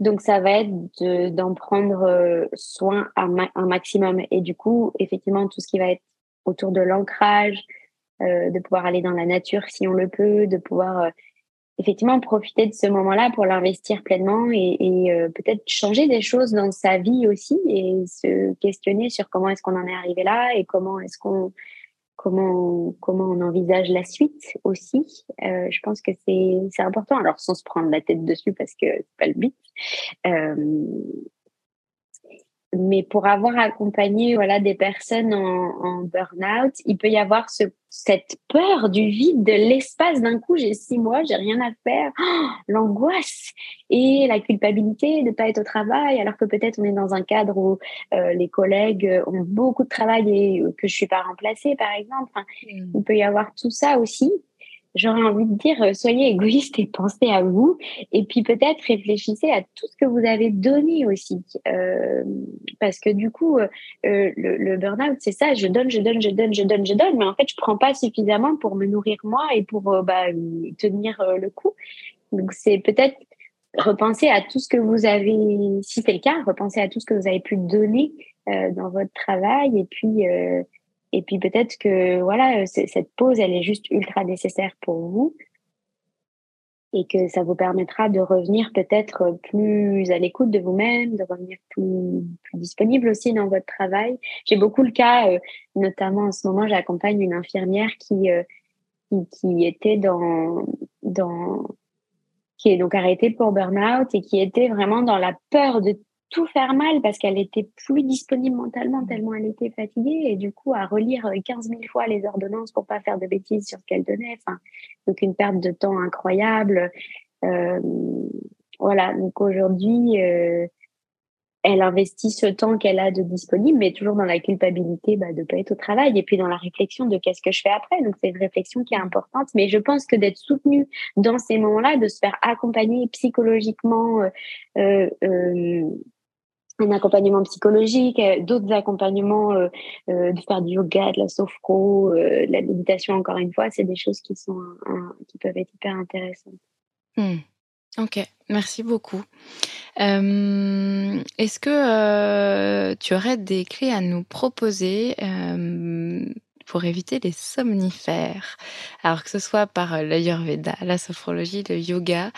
Donc, ça va être d'en prendre soin un maximum. Et du coup, effectivement, tout ce qui va être autour de l'ancrage, euh, de pouvoir aller dans la nature si on le peut, de pouvoir euh, effectivement profiter de ce moment-là pour l'investir pleinement et, et euh, peut-être changer des choses dans sa vie aussi et se questionner sur comment est-ce qu'on en est arrivé là et comment est-ce qu'on comment comment on envisage la suite aussi. Euh, je pense que c'est c'est important. Alors sans se prendre la tête dessus parce que c'est pas le but. Mais pour avoir accompagné voilà des personnes en, en burn-out, il peut y avoir ce, cette peur du vide, de l'espace. D'un coup, j'ai six mois, j'ai rien à faire, oh, l'angoisse et la culpabilité de pas être au travail, alors que peut-être on est dans un cadre où euh, les collègues ont beaucoup de travail et que je suis pas remplacée, par exemple. Mmh. Il peut y avoir tout ça aussi j'aurais envie de dire, euh, soyez égoïste et pensez à vous. Et puis peut-être réfléchissez à tout ce que vous avez donné aussi. Euh, parce que du coup, euh, le, le burn-out, c'est ça, je donne, je donne, je donne, je donne, je donne, mais en fait, je prends pas suffisamment pour me nourrir moi et pour bah, tenir le coup. Donc c'est peut-être repenser à tout ce que vous avez, si c'est le cas, repenser à tout ce que vous avez pu donner dans votre travail et puis et puis peut-être que voilà, cette pause, elle est juste ultra nécessaire pour vous et que ça vous permettra de revenir peut-être plus à l'écoute de vous-même, de revenir plus, disponible aussi dans votre travail. J'ai beaucoup le cas, euh, notamment en ce moment, j'accompagne une infirmière qui, euh, qui, qui, était dans, dans, qui est donc arrêtée pour burn-out et qui était vraiment dans la peur de tout faire mal parce qu'elle était plus disponible mentalement mmh. tellement elle était fatiguée et du coup à relire 15 000 fois les ordonnances pour pas faire de bêtises sur ce qu'elle donnait. Enfin, donc une perte de temps incroyable. Euh, voilà, donc aujourd'hui, euh, elle investit ce temps qu'elle a de disponible, mais toujours dans la culpabilité bah, de ne pas être au travail et puis dans la réflexion de qu'est-ce que je fais après. Donc c'est une réflexion qui est importante, mais je pense que d'être soutenue dans ces moments-là, de se faire accompagner psychologiquement, euh, euh, un accompagnement psychologique, euh, d'autres accompagnements, euh, euh, de faire du yoga, de la sophro, de la méditation, encore une fois, c'est des choses qui, sont, qui peuvent être hyper intéressantes. Hmm. Ok, merci beaucoup. Est-ce que tu aurais des clés à nous proposer pour éviter les somnifères. Alors que ce soit par euh, l'ayurveda, la sophrologie, le yoga.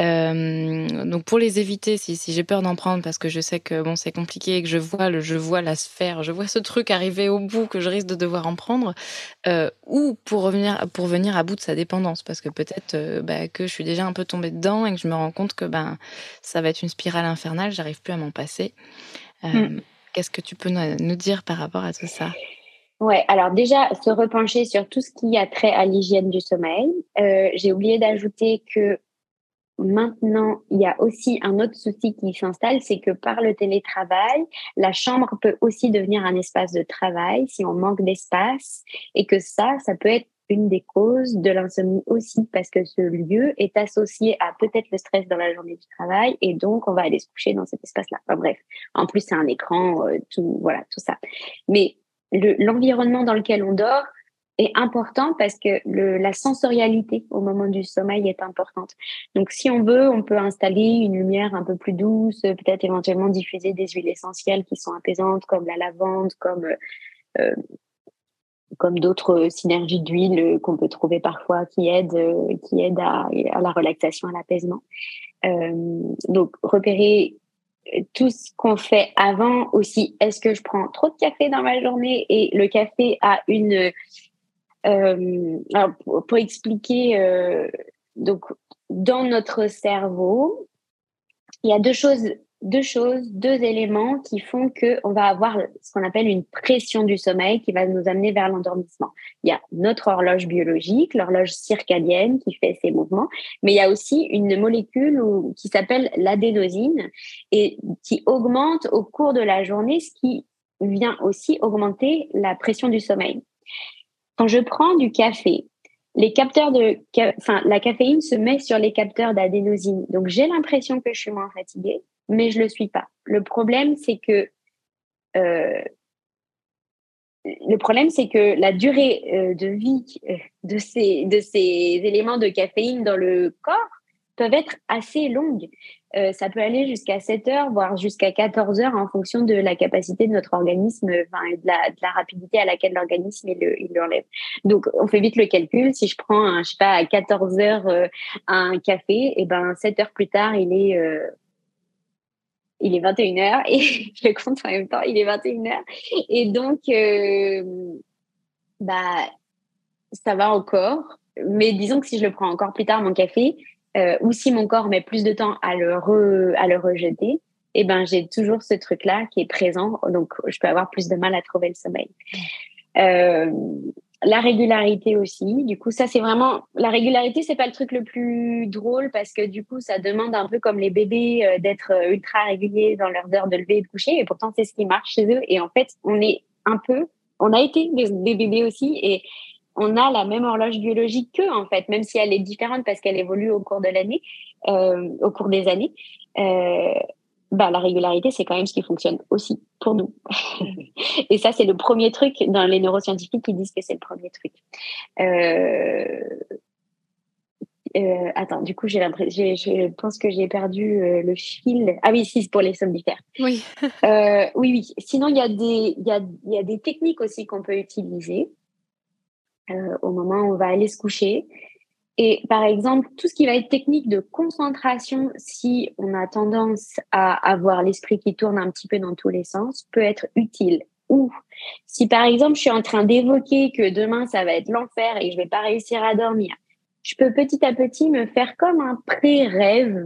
Euh, donc pour les éviter, si, si j'ai peur d'en prendre parce que je sais que bon c'est compliqué et que je vois le, je vois la sphère, je vois ce truc arriver au bout que je risque de devoir en prendre, euh, ou pour revenir pour venir à bout de sa dépendance parce que peut-être euh, bah, que je suis déjà un peu tombée dedans et que je me rends compte que ben ça va être une spirale infernale, j'arrive plus à m'en passer. Euh, mm. Qu'est-ce que tu peux nous dire par rapport à tout ça? Ouais, alors déjà, se repencher sur tout ce qui a trait à l'hygiène du sommeil. Euh, J'ai oublié d'ajouter que maintenant, il y a aussi un autre souci qui s'installe, c'est que par le télétravail, la chambre peut aussi devenir un espace de travail si on manque d'espace et que ça, ça peut être une des causes de l'insomnie aussi parce que ce lieu est associé à peut-être le stress dans la journée du travail et donc on va aller se coucher dans cet espace-là. Enfin, bref, en plus c'est un écran, euh, tout voilà, tout ça. Mais l'environnement dans lequel on dort est important parce que la sensorialité au moment du sommeil est importante. Donc, si on veut, on peut installer une lumière un peu plus douce, peut-être éventuellement diffuser des huiles essentielles qui sont apaisantes, comme la lavande, comme euh, comme d'autres synergies d'huile qu'on peut trouver parfois qui aident, qui aident à, la relaxation, à l'apaisement. Euh, donc, repérer tout ce qu'on fait avant aussi. Est-ce que je prends trop de café dans ma journée? Et le café a une euh, alors pour, expliquer, euh, donc dans notre cerveau, il y a deux choses, deux choses, deux éléments qui font que on va avoir ce qu'on appelle une pression du sommeil qui va nous amener vers l'endormissement. Il y a notre horloge biologique, l'horloge circadienne qui fait ces mouvements, mais il y a aussi une molécule qui s'appelle l'adénosine et qui augmente au cours de la journée, ce qui vient aussi augmenter la pression du sommeil. Quand je prends du café, les capteurs de, enfin, la caféine se met sur les capteurs d'adénosine. Donc, j'ai l'impression que je suis moins fatiguée, mais je le suis pas. Le problème, c'est que, euh, le problème, c'est que la durée euh, de vie euh, de ces, de ces éléments de caféine dans le corps peuvent être assez longues. Ça peut aller jusqu'à 7 heures, voire jusqu'à 14 heures en fonction de la capacité de notre organisme, enfin, de, la, de la rapidité à laquelle l'organisme il, il l'enlève. Donc, on fait vite le calcul. Si je prends, un, je sais pas, à 14 heures un café, et eh ben 7 heures plus tard, il est il est 21 heures et je compte en même temps, il est 21 heures. Et donc, bah, ça va encore. Mais disons que si je le prends encore plus tard, mon café, euh, ou si mon corps met plus de temps à le, à le rejeter, eh ben, j'ai toujours ce truc-là qui est présent. Donc, je peux avoir plus de mal à trouver le sommeil. Euh, la régularité aussi. Du coup, ça, c'est vraiment. La régularité, c'est pas le truc le plus drôle parce que du coup, ça demande un peu comme les bébés euh, d'être ultra réguliers dans leurs heures de lever et de coucher. Et pourtant, c'est ce qui marche chez eux. Et en fait, on est un peu. On a été des, bébés aussi. Et on a la même horloge biologique qu'eux, en fait, même si elle est différente parce qu'elle évolue au cours de l'année, euh, au cours des années. Euh, bah, la régularité, c'est quand même ce qui fonctionne aussi pour nous. Et ça, c'est le premier truc dans les neuroscientifiques qui disent que c'est le premier truc. Euh, attends, du coup, j'ai l'impression, je pense que j'ai perdu le fil. Ah oui, si, c'est pour les somnifères. Oui. oui, oui. Sinon, il y a des, il y a, il y a des techniques aussi qu'on peut utiliser. Euh, au moment où on va aller se coucher. Et par exemple, tout ce qui va être technique de concentration, si on a tendance à avoir l'esprit qui tourne un petit peu dans tous les sens, peut être utile. Ou si par exemple, je suis en train d'évoquer que demain, ça va être l'enfer et que je vais pas réussir à dormir, je peux petit à petit me faire comme un pré-rêve,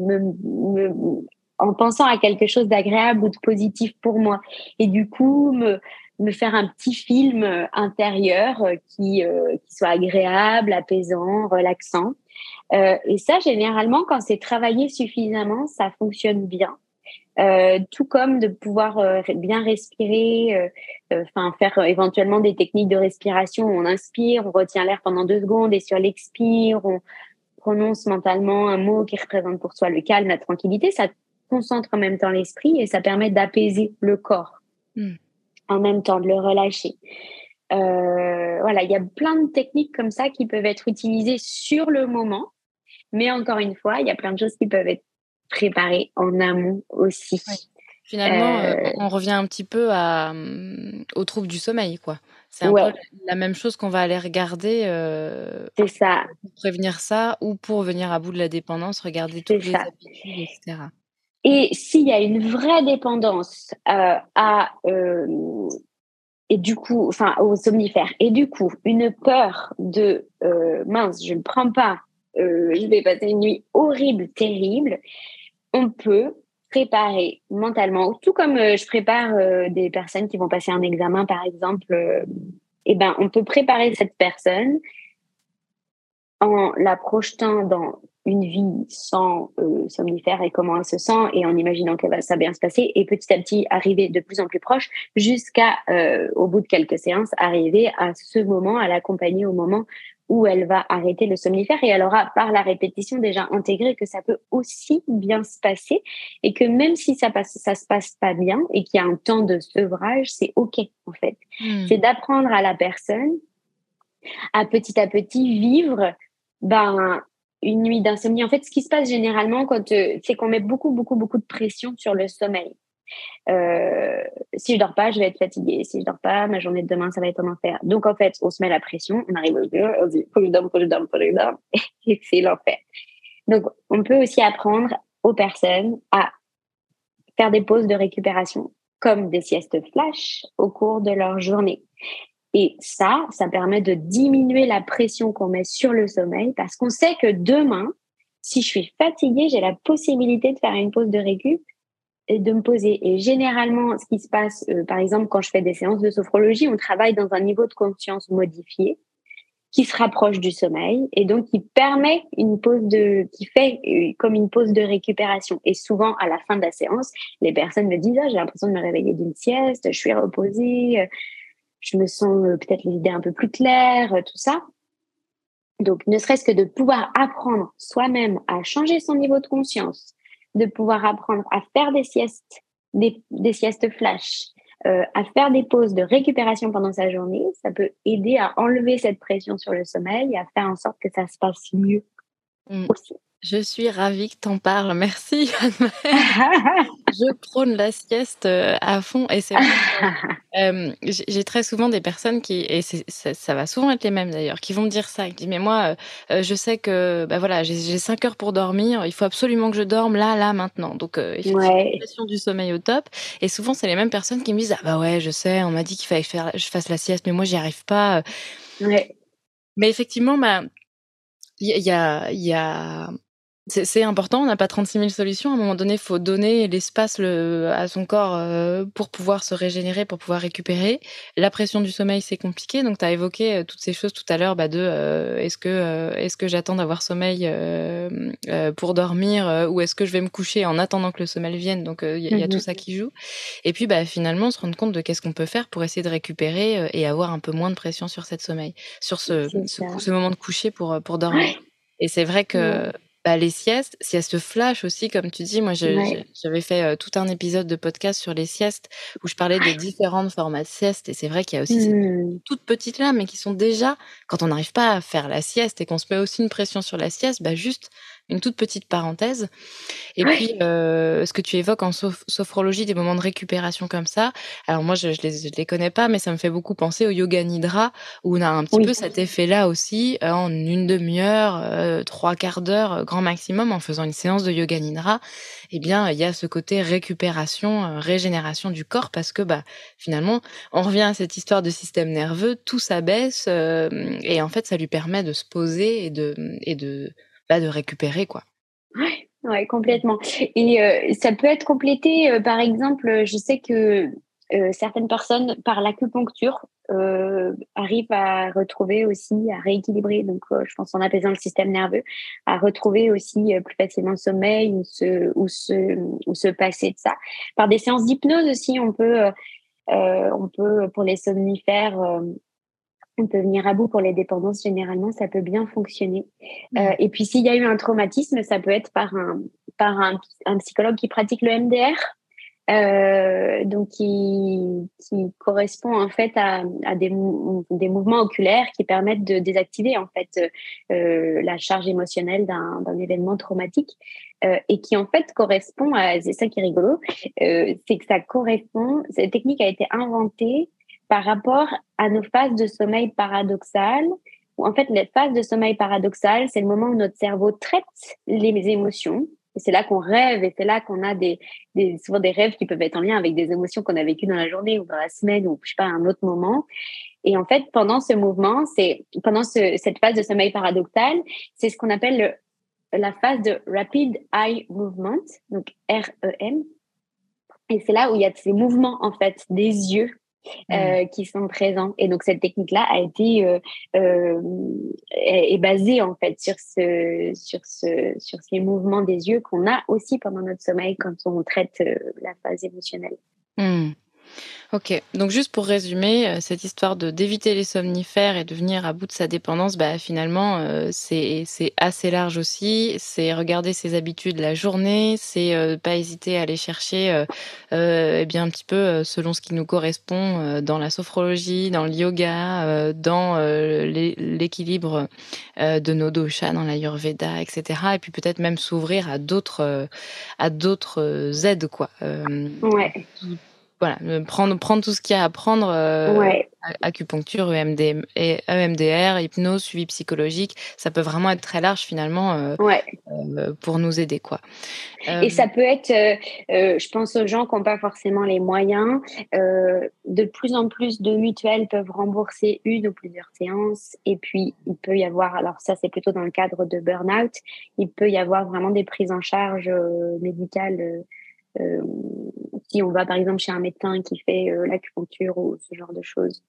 en pensant à quelque chose d'agréable ou de positif pour moi. Et du coup, me, me faire un petit film euh, intérieur euh, qui, euh, qui soit agréable, apaisant, relaxant. et ça, généralement, quand c'est travaillé suffisamment, ça fonctionne bien. tout comme de pouvoir bien respirer, enfin faire éventuellement des techniques de respiration. On inspire, on retient l'air pendant deux secondes et sur l'expire, on prononce mentalement un mot qui représente pour soi le calme, la tranquillité. Ça concentre en même temps l'esprit et ça permet d'apaiser le corps. Hmm en même temps, de le relâcher. Euh, voilà, il y a plein de techniques comme ça qui peuvent être utilisées sur le moment, mais encore une fois, il y a plein de choses qui peuvent être préparées en amont aussi. Finalement, euh, euh, on revient un petit peu à, aux troubles du sommeil, quoi. C'est un peu la même chose qu'on va aller regarder. c'est ça. Pour prévenir ça ou pour venir à bout de la dépendance, regarder toutes les habitudes, etc. Et s'il y a une vraie dépendance euh, à euh, et du coup, enfin aux somnifères, et du coup une peur de euh, mince, je ne prends pas, je vais passer une nuit horrible, terrible, on peut préparer mentalement, tout comme je prépare des personnes qui vont passer un examen par exemple, eh ben on peut préparer cette personne en la projetant dans une vie sans euh, somnifère et comment elle se sent et en imaginant que va ça bien se passer et petit à petit arriver de plus en plus proche jusqu'à euh, au bout de quelques séances arriver à ce moment à l'accompagner au moment où elle va arrêter le somnifère et elle aura par la répétition déjà intégré que ça peut aussi bien se passer et que même si ça passe, ça se passe pas bien et qu'il y a un temps de sevrage, c'est ok en fait. Hmm. C'est d'apprendre à la personne à petit à petit vivre ben une nuit d'insomnie. En fait, ce qui se passe généralement quand euh, c'est qu'on met beaucoup beaucoup beaucoup de pression sur le sommeil. Euh, si je dors pas, je vais être fatiguée. Si je dors pas, ma journée de demain, ça va être un enfer. Donc, en fait, on se met la pression, on arrive au jour, on dit, faut que je dorme, faut que je dorme, faut que je dorme. Et c'est l'enfer. Donc, on peut aussi apprendre aux personnes à faire des pauses de récupération, comme des siestes flash au cours de leur journée. Et ça, ça permet de diminuer la pression qu'on met sur le sommeil parce qu'on sait que demain, si je suis fatiguée, j'ai la possibilité de faire une pause de récup de me poser. Et généralement, ce qui se passe, euh, par exemple, quand je fais des séances de sophrologie, on travaille dans un niveau de conscience modifié qui se rapproche du sommeil et donc qui permet une pause de, qui fait euh, comme une pause de récupération. Et souvent, à la fin de la séance, les personnes me disent, ah, j'ai l'impression de me réveiller d'une sieste, je suis reposée, euh, je me sens peut-être les idées un peu plus claires, tout ça. Donc, ne serait-ce que de pouvoir apprendre soi-même à changer son niveau de conscience, de pouvoir apprendre à faire des siestes, des, siestes flash, euh, à faire des pauses de récupération pendant sa journée, ça peut aider à enlever cette pression sur le sommeil et à faire en sorte que ça se passe mieux mmh. aussi. Je suis ravie que t'en parles. Merci, Je prône la sieste euh, à fond. Et c'est euh, j'ai très souvent des personnes qui, et ça, va souvent être les mêmes d'ailleurs, qui vont me dire ça. Qui disent, mais moi, euh, je sais que bah voilà, j'ai cinq heures pour dormir. Il faut absolument que je dorme là, là, maintenant. Donc, il faut une pression du sommeil au top. Et souvent, c'est les mêmes personnes qui me disent, ah bah ouais, je sais, on m'a dit qu'il fallait faire, je fasse la sieste, mais moi, j'y arrive pas. Ouais. Mais effectivement, bah, il y a, y a c'est important, on n'a pas 36 000 solutions. À un moment donné, il faut donner l'espace à son corps euh, pour pouvoir se régénérer, pour pouvoir récupérer. La pression du sommeil, c'est compliqué. Donc, tu as évoqué euh, toutes ces choses tout à l'heure bah, de euh, est-ce que, est-ce que j'attends d'avoir sommeil pour dormir ou est-ce que je vais me coucher en attendant que le sommeil vienne? Donc, il y, a tout mmh ça qui joue. Et puis, bah, finalement, se rendre compte de qu'est-ce qu'on peut faire pour essayer de récupérer et avoir un peu moins de pression sur cette sommeil, sur ce, ce, moment de coucher pour, pour dormir. Et c'est vrai que bah, les siestes, siestes flash aussi, comme tu dis. Moi, j'avais fait euh, tout un épisode de podcast sur les siestes où je parlais des différentes formats de sieste. Et c'est vrai qu'il y a aussi ces mmh. toutes petites là, mais qui sont déjà, quand on n'arrive pas à faire la sieste et qu'on se met aussi une pression sur la sieste, bah, juste une toute petite parenthèse. Et puis, euh, ce que tu évoques en sophrologie, des moments de récupération comme ça. Alors moi, je ne les, les, connais pas, mais ça me fait beaucoup penser au yoga nidra, où on a un petit peu cet effet-là aussi, euh, en une demi-heure, euh, trois quarts d'heure, grand maximum, en faisant une séance de yoga nidra. Eh bien, il y a ce côté récupération, régénération du corps, parce que bah, finalement, on revient à cette histoire de système nerveux, tout s'abaisse, et en fait, ça lui permet de se poser et de... Et de de récupérer, quoi. Ouais, complètement. Et euh, ça peut être complété, euh, par exemple, je sais que euh, certaines personnes, par l'acupuncture, arrivent à retrouver aussi, à rééquilibrer, donc je pense en apaisant le système nerveux, à retrouver aussi plus facilement le sommeil ou se, ou, se, ou se passer de ça. Par des séances d'hypnose aussi, on peut, on peut pour les somnifères, on peut venir à bout pour les dépendances, généralement, ça peut bien fonctionner. Mmh. Euh, et puis, s'il y a eu un traumatisme, ça peut être par un, par un, psychologue qui pratique le MDR, euh, donc qui, qui, correspond en fait à, à des, des, mouvements oculaires qui permettent de désactiver en fait euh, la charge émotionnelle d'un événement traumatique euh, et qui en fait correspond à c'est ça qui est rigolo euh, c'est que ça correspond cette technique a été inventée par rapport à nos phases de sommeil paradoxal. Où en fait, les phases de sommeil paradoxal, c'est le moment où notre cerveau traite les émotions. C'est là qu'on rêve et c'est là qu'on a des, souvent des rêves qui peuvent être en lien avec des émotions qu'on a vécues dans la journée ou dans la semaine ou je sais pas, un autre moment. Et en fait, pendant ce mouvement, c'est pendant ce, cette phase de sommeil paradoxal, c'est ce qu'on appelle la phase de Rapid Eye Movement, donc REM. Et c'est là où il y a ces mouvements en fait des yeux Mmh. Euh, qui sont présents. Et donc cette technique-là a été euh, euh, est, basée en fait sur ce sur ce sur ces mouvements des yeux qu'on a aussi pendant notre sommeil quand on traite la phase émotionnelle. Mmh. Ok, donc juste pour résumer, euh, cette histoire de d'éviter les somnifères et de venir à bout de sa dépendance, bah, finalement, euh, c'est assez large aussi. C'est regarder ses habitudes la journée, c'est euh, pas hésiter à aller chercher eh bien un petit peu selon ce qui nous correspond dans la sophrologie, dans le yoga, dans l'équilibre de nos doshas, dans l'ayurveda, etc. Et puis peut-être même s'ouvrir à d'autres à d'autres aides, quoi. ouais voilà, prendre, prendre tout ce qu'il y a à prendre, euh, acupuncture, EMD, EMDR, hypnose, suivi psychologique, ça peut vraiment être très large finalement euh, euh, pour nous aider. quoi. Et ça peut être, je pense aux gens qui n'ont pas forcément les moyens, de plus en plus de mutuelles peuvent rembourser une ou plusieurs séances, et puis il peut y avoir, alors ça c'est plutôt dans le cadre de burn-out, il peut y avoir vraiment des prises en charge médicales euh, si on va par exemple chez un médecin qui fait euh, l'acupuncture ou ce genre de choses.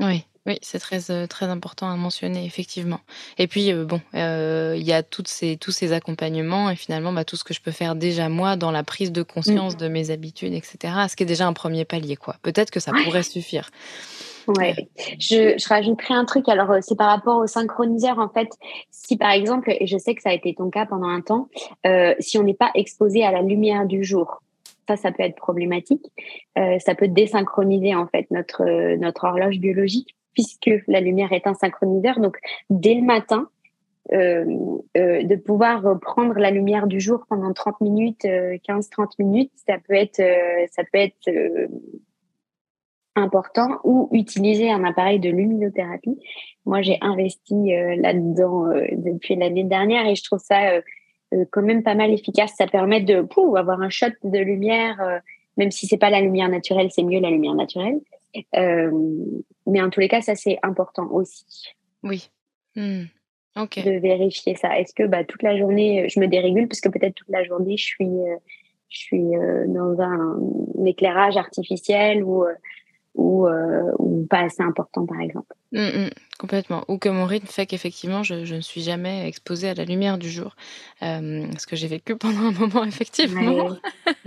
Oui, oui, c'est très, euh, très important à mentionner, effectivement. Et puis, bon, il y a toutes ces, tous ces accompagnements et finalement, bah, tout ce que je peux faire déjà moi dans la prise de conscience mmh. de mes habitudes, etc. Ce qui est déjà un premier palier, quoi. Peut-être que ça pourrait suffire. Ouais, je, je rajouterais un truc. Alors, euh, c'est par rapport au synchroniseur. En fait, si par exemple, et je sais que ça a été ton cas pendant un temps, euh, si on n'est pas exposé à la lumière du jour, ça, ça peut être problématique. Euh, ça peut désynchroniser en fait notre notre horloge biologique puisque la lumière est un synchroniseur. Donc, dès le matin, euh, euh, de pouvoir prendre la lumière du jour pendant 30 minutes, 15-30 minutes, ça peut être, ça peut être important ou utiliser un appareil de luminothérapie. Moi, j'ai investi euh, là-dedans euh, depuis l'année dernière et je trouve ça euh, quand même pas mal efficace. Ça permet de pou, avoir un shot de lumière, même si c'est pas la lumière naturelle, c'est mieux la lumière naturelle. mais en tous les cas, ça c'est important aussi. Oui. Hmm. De vérifier ça. Est-ce que bah, toute la journée, je me dérégule? Parce que peut-être toute la journée, je suis, je suis dans un, un, éclairage artificiel ou ou, euh, ou pas assez important, par exemple. Mmh, mmh, complètement. Ou que mon rythme fait qu'effectivement, je, je, ne suis jamais exposée à la lumière du jour. Euh, ce que j'ai vécu pendant un moment, effectivement.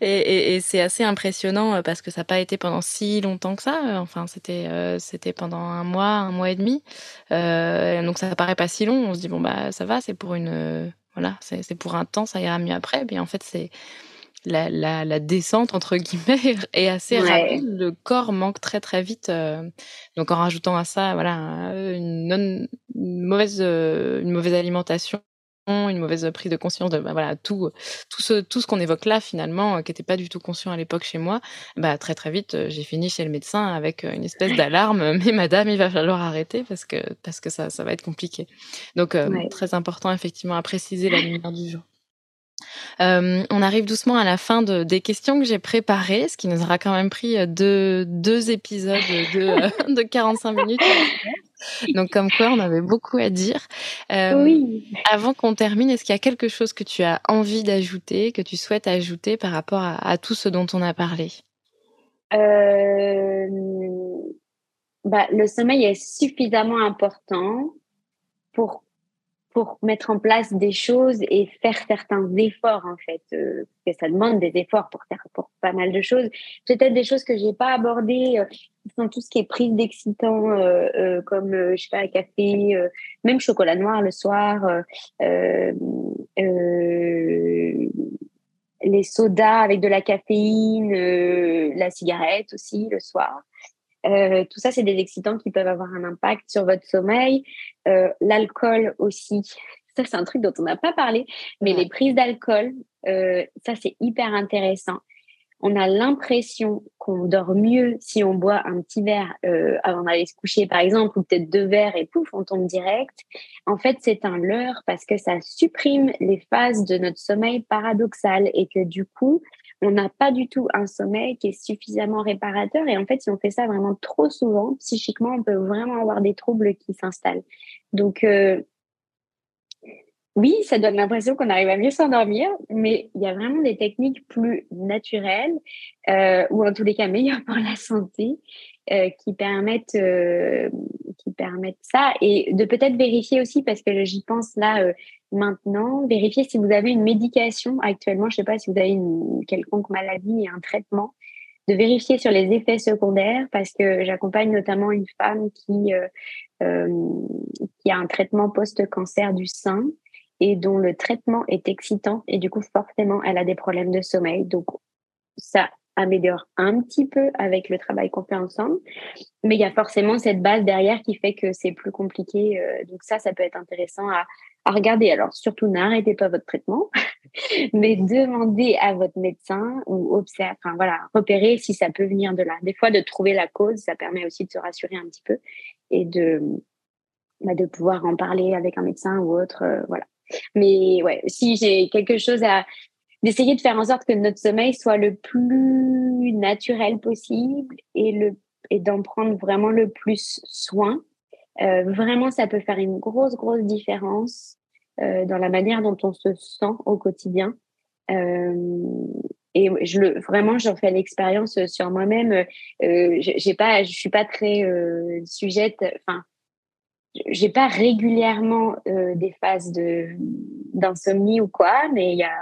et, et, c'est assez impressionnant euh, parce que ça n'a pas été pendant si longtemps que ça. Enfin, c'était euh, c'était pendant un mois, un mois et demi. Euh, donc ça paraît pas si long. On se dit, bon, bah ça va, c'est pour une. voilà, c'est pour un temps, ça ira mieux après. Mais en fait, c'est la, la, la, descente entre guillemets est assez rapide. Le corps manque très très vite. Euh, donc en rajoutant à ça, voilà, une, non, une mauvaise euh, une mauvaise alimentation, une mauvaise prise de conscience de bah, voilà tout tout ce tout ce qu'on évoque là finalement euh, qui n'était pas du tout conscient à l'époque chez moi. Bah très très vite j'ai fini chez le médecin avec une espèce d'alarme. Mais madame, il va falloir arrêter parce que parce que ça ça va être compliqué. Donc très important effectivement à préciser la lumière du jour. Euh, on arrive doucement à la fin de, des questions que j'ai préparées, ce qui nous aura quand même pris euh, deux, deux épisodes de, de 45 minutes. Donc, comme quoi, on avait beaucoup à dire. Euh, oui. Avant qu'on termine, est-ce qu'il y a quelque chose que tu as envie d'ajouter, que tu souhaites ajouter par rapport à, à tout ce dont on a parlé? Euh, bah, Le sommeil est suffisamment important pour mettre en place des choses et faire certains efforts en fait euh, que ça demande des efforts pour faire pour pas mal de choses. Peut-être des choses que j'ai pas abordées euh, tout ce qui est prise d'excitant euh, comme je sais pas café même chocolat noir le soir les sodas avec de la caféine la cigarette aussi le soir euh, tout ça, c'est des excitants qui peuvent avoir un impact sur votre sommeil. Euh, L'alcool aussi. Ça, c'est un truc dont on n'a pas parlé. Mais les prises d'alcool, euh, ça, c'est hyper intéressant. On a l'impression qu'on dort mieux si on boit un petit verre avant d'aller se coucher, par exemple, ou peut-être deux verres et pouf, on tombe direct. En fait, c'est un leurre parce que ça supprime les phases de notre sommeil paradoxal et que du coup, on n'a pas du tout un sommeil qui est suffisamment réparateur. Et en fait, si on fait ça vraiment trop souvent, psychiquement, on peut vraiment avoir des troubles qui s'installent. Donc, euh, oui, ça donne l'impression qu'on arrive à mieux s'endormir, mais il y a vraiment des techniques plus naturelles, euh, ou en tous les cas meilleures pour la santé, euh, qui permettent qui permettent ça et de peut-être vérifier aussi parce que j'y pense là maintenant, vérifier si vous avez une médication actuellement. Je sais pas si vous avez une quelconque maladie et un traitement. de vérifier sur les effets secondaires parce que j'accompagne notamment une femme qui, qui a un traitement post-cancer du sein et dont le traitement est excitant et du coup forcément elle a des problèmes de sommeil. Donc ça améliore un petit peu avec le travail qu'on fait ensemble, mais il y a forcément cette base derrière qui fait que c'est plus compliqué. Euh, donc ça, ça peut être intéressant à, regarder. Alors surtout, n'arrêtez pas votre traitement, mais demandez à votre médecin ou observe, enfin voilà, repérer si ça peut venir de là. Des fois, de trouver la cause, ça permet aussi de se rassurer un petit peu et de bah, de pouvoir en parler avec un médecin ou autre, euh, voilà. Mais ouais, si j'ai quelque chose à d'essayer de faire en sorte que notre sommeil soit le plus naturel possible et et d'en prendre vraiment le plus soin. Euh, vraiment, ça peut faire une grosse grosse différence euh, dans la manière dont on se sent au quotidien. Euh, et je le vraiment j'en fais l'expérience sur moi-même. Euh, j'ai pas, suis pas très sujette. Enfin, j'ai pas régulièrement euh, des phases de d'insomnie ou quoi, mais il y a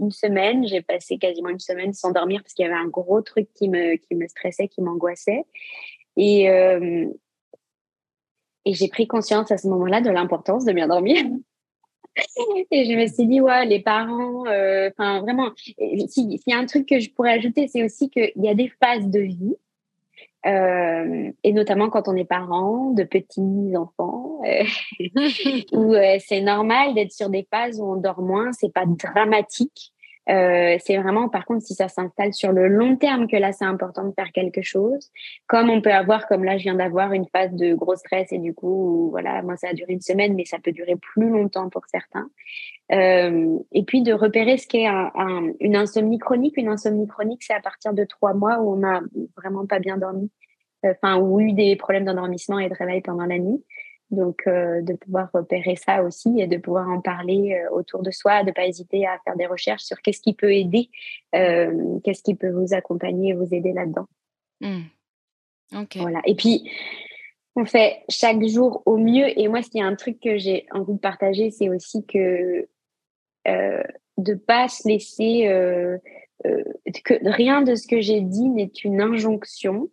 une semaine, j'ai passé quasiment une semaine sans dormir parce qu'il y avait un gros truc qui me qui me stressait, qui m'angoissait, et euh, et j'ai pris conscience à ce moment-là de l'importance de bien dormir. et je me suis dit ouais, les parents, euh, enfin vraiment, s'il y a un truc que je pourrais ajouter, c'est aussi qu'il y a des phases de vie euh, et notamment quand on est parent de petits enfants, euh, où euh, c'est normal d'être sur des phases où on dort moins, c'est pas dramatique. Euh, c'est vraiment, par contre, si ça s'installe sur le long terme, que là, c'est important de faire quelque chose. Comme on peut avoir, comme là, je viens d'avoir une phase de gros stress et du coup, voilà, moi, ça a duré une semaine, mais ça peut durer plus longtemps pour certains. Euh, et puis de repérer ce qu'est un, une insomnie chronique. Une insomnie chronique, c'est à partir de trois mois où on n'a vraiment pas bien dormi, enfin, ou eu des problèmes d'endormissement et de réveil pendant la nuit. Donc, euh, de pouvoir repérer ça aussi et de pouvoir en parler euh, autour de soi, de pas hésiter à faire des recherches sur qu'est-ce qui peut aider, euh, qu'est-ce qui peut vous accompagner et vous aider là-dedans. Mmh. Voilà. Et puis, on fait chaque jour au mieux. Et moi, s'il y a un truc que j'ai envie de partager, c'est aussi que euh, de pas se laisser, que rien de ce que j'ai dit n'est une injonction.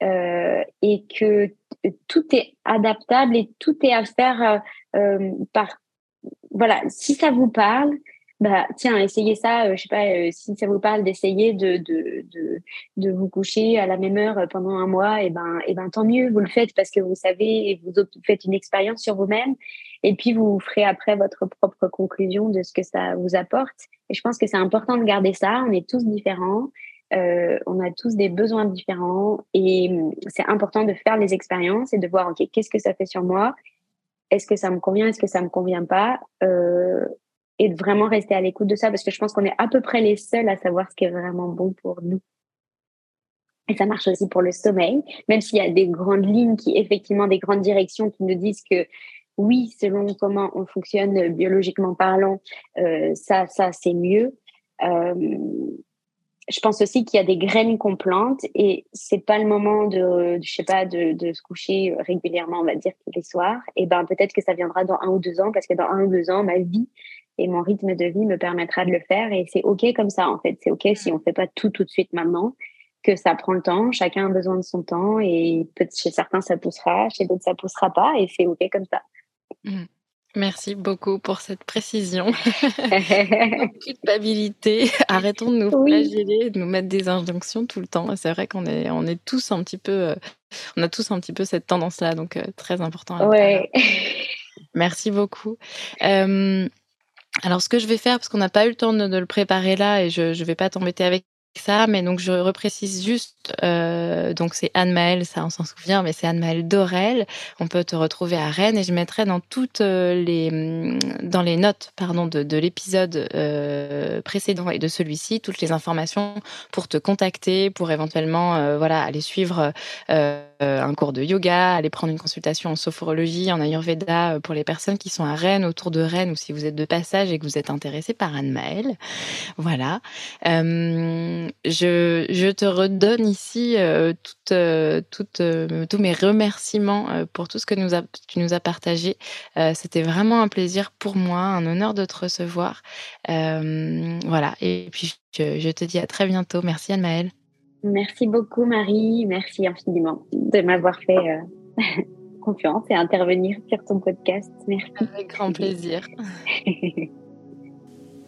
Et que tout est adaptable et tout est à faire euh, euh, par voilà si ça vous parle bah tiens essayez ça euh, je sais pas si ça vous parle d'essayer de, de, de de vous coucher à la même heure pendant un mois et ben et ben tant mieux vous le faites parce que vous savez et vous faites une expérience sur vous-même. Et puis vous ferez après votre propre conclusion de ce que ça vous apporte. Et je pense que c'est important de garder ça on est tous différents euh, on a tous des besoins différents et hum, c'est important de faire les expériences et de voir, OK, qu'est-ce que ça fait sur moi? Est-ce que ça me convient? Est-ce que ça me convient pas? Euh, Et de vraiment rester à l'écoute de ça parce que je pense qu'on est à peu près les seuls à savoir ce qui est vraiment bon pour nous. Et ça marche aussi pour le sommeil, même s'il y a des grandes lignes qui, effectivement, des grandes directions qui nous disent que oui, selon comment on fonctionne biologiquement parlant, euh, ça, ça c'est mieux. Euh, je pense aussi qu'il y a des graines qu'on plante et c'est pas le moment de, je sais pas, de, de, se coucher régulièrement, on va dire tous les soirs. Et ben peut-être que ça viendra dans un ou deux ans parce que dans un ou deux ans, ma vie et mon rythme de vie me permettra de le faire et c'est ok comme ça en fait. C'est ok si on fait pas tout tout de suite maintenant, que ça prend le temps. Chacun a besoin de son temps et peut chez certains ça poussera, chez d'autres ça poussera pas et c'est ok comme ça. Mmh. Merci beaucoup pour cette précision. Culpabilité. Arrêtons de nous flageller, de nous mettre des injonctions tout le temps. C'est vrai qu'on est, on est tous un petit peu, on a tous un petit peu cette tendance-là, donc euh, très important. Ouais. Merci beaucoup. Euh, alors, ce que je vais faire, parce qu'on n'a pas eu le temps de, de, le préparer là, et je ne vais pas t'embêter avec ça, mais donc je reprécise juste, euh, donc c'est Anne-Maëlle, ça on s'en souvient, mais c'est Anne-Maëlle Dorel. On peut te retrouver à Rennes et je mettrai dans toutes euh, les, mm, dans les notes, pardon, de, de l'épisode euh, précédent et de celui-ci, toutes les informations pour te contacter, pour éventuellement, euh, voilà, aller suivre euh, un cours de yoga, aller prendre une consultation en sophrologie, en Ayurveda euh, pour les personnes qui sont à Rennes, autour de Rennes, ou si vous êtes de passage et que vous êtes intéressé par Anne-Maëlle. Voilà. Euh, je, je, te redonne ici euh, euh, euh, tous mes remerciements euh, pour tout ce que nous a, tu nous as partagé. C'était vraiment un plaisir pour moi, un honneur de te recevoir. voilà. Et puis, je, je te dis à très bientôt. Merci Anne-Maëlle. Merci beaucoup Marie, merci infiniment de m'avoir fait euh, confiance et intervenir sur ton podcast. Merci. Avec grand plaisir.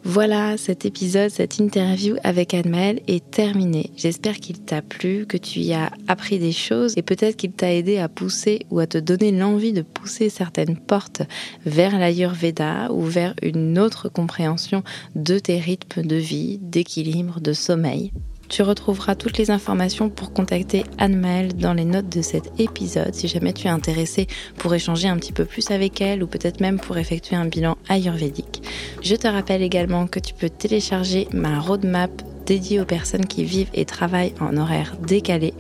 Voilà, cet épisode, cette interview avec Anne-Maëlle est terminé. J'espère qu'il t'a plu, que tu y as appris des choses et peut-être qu'il t'a aidé à pousser ou à te donner l'envie de pousser certaines portes vers l'Ayurveda ou vers une autre compréhension de tes rythmes de vie, d'équilibre, de sommeil. Tu retrouveras toutes les informations pour contacter Anne-Maëlle dans les notes de cet épisode si jamais tu es intéressé pour échanger un petit peu plus avec elle ou peut-être même pour effectuer un bilan ayurvédique. Je te rappelle également que tu peux télécharger ma roadmap dédiée aux personnes qui vivent et travaillent en horaire décalé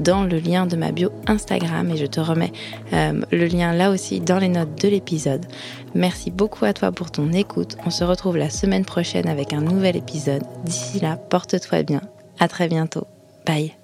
dans le lien de ma bio Instagram et je te remets euh, le lien là aussi dans les notes de l'épisode. Merci beaucoup à toi pour ton écoute. On se retrouve la semaine prochaine avec un nouvel épisode. D'ici là, porte-toi bien à très bientôt. Bye.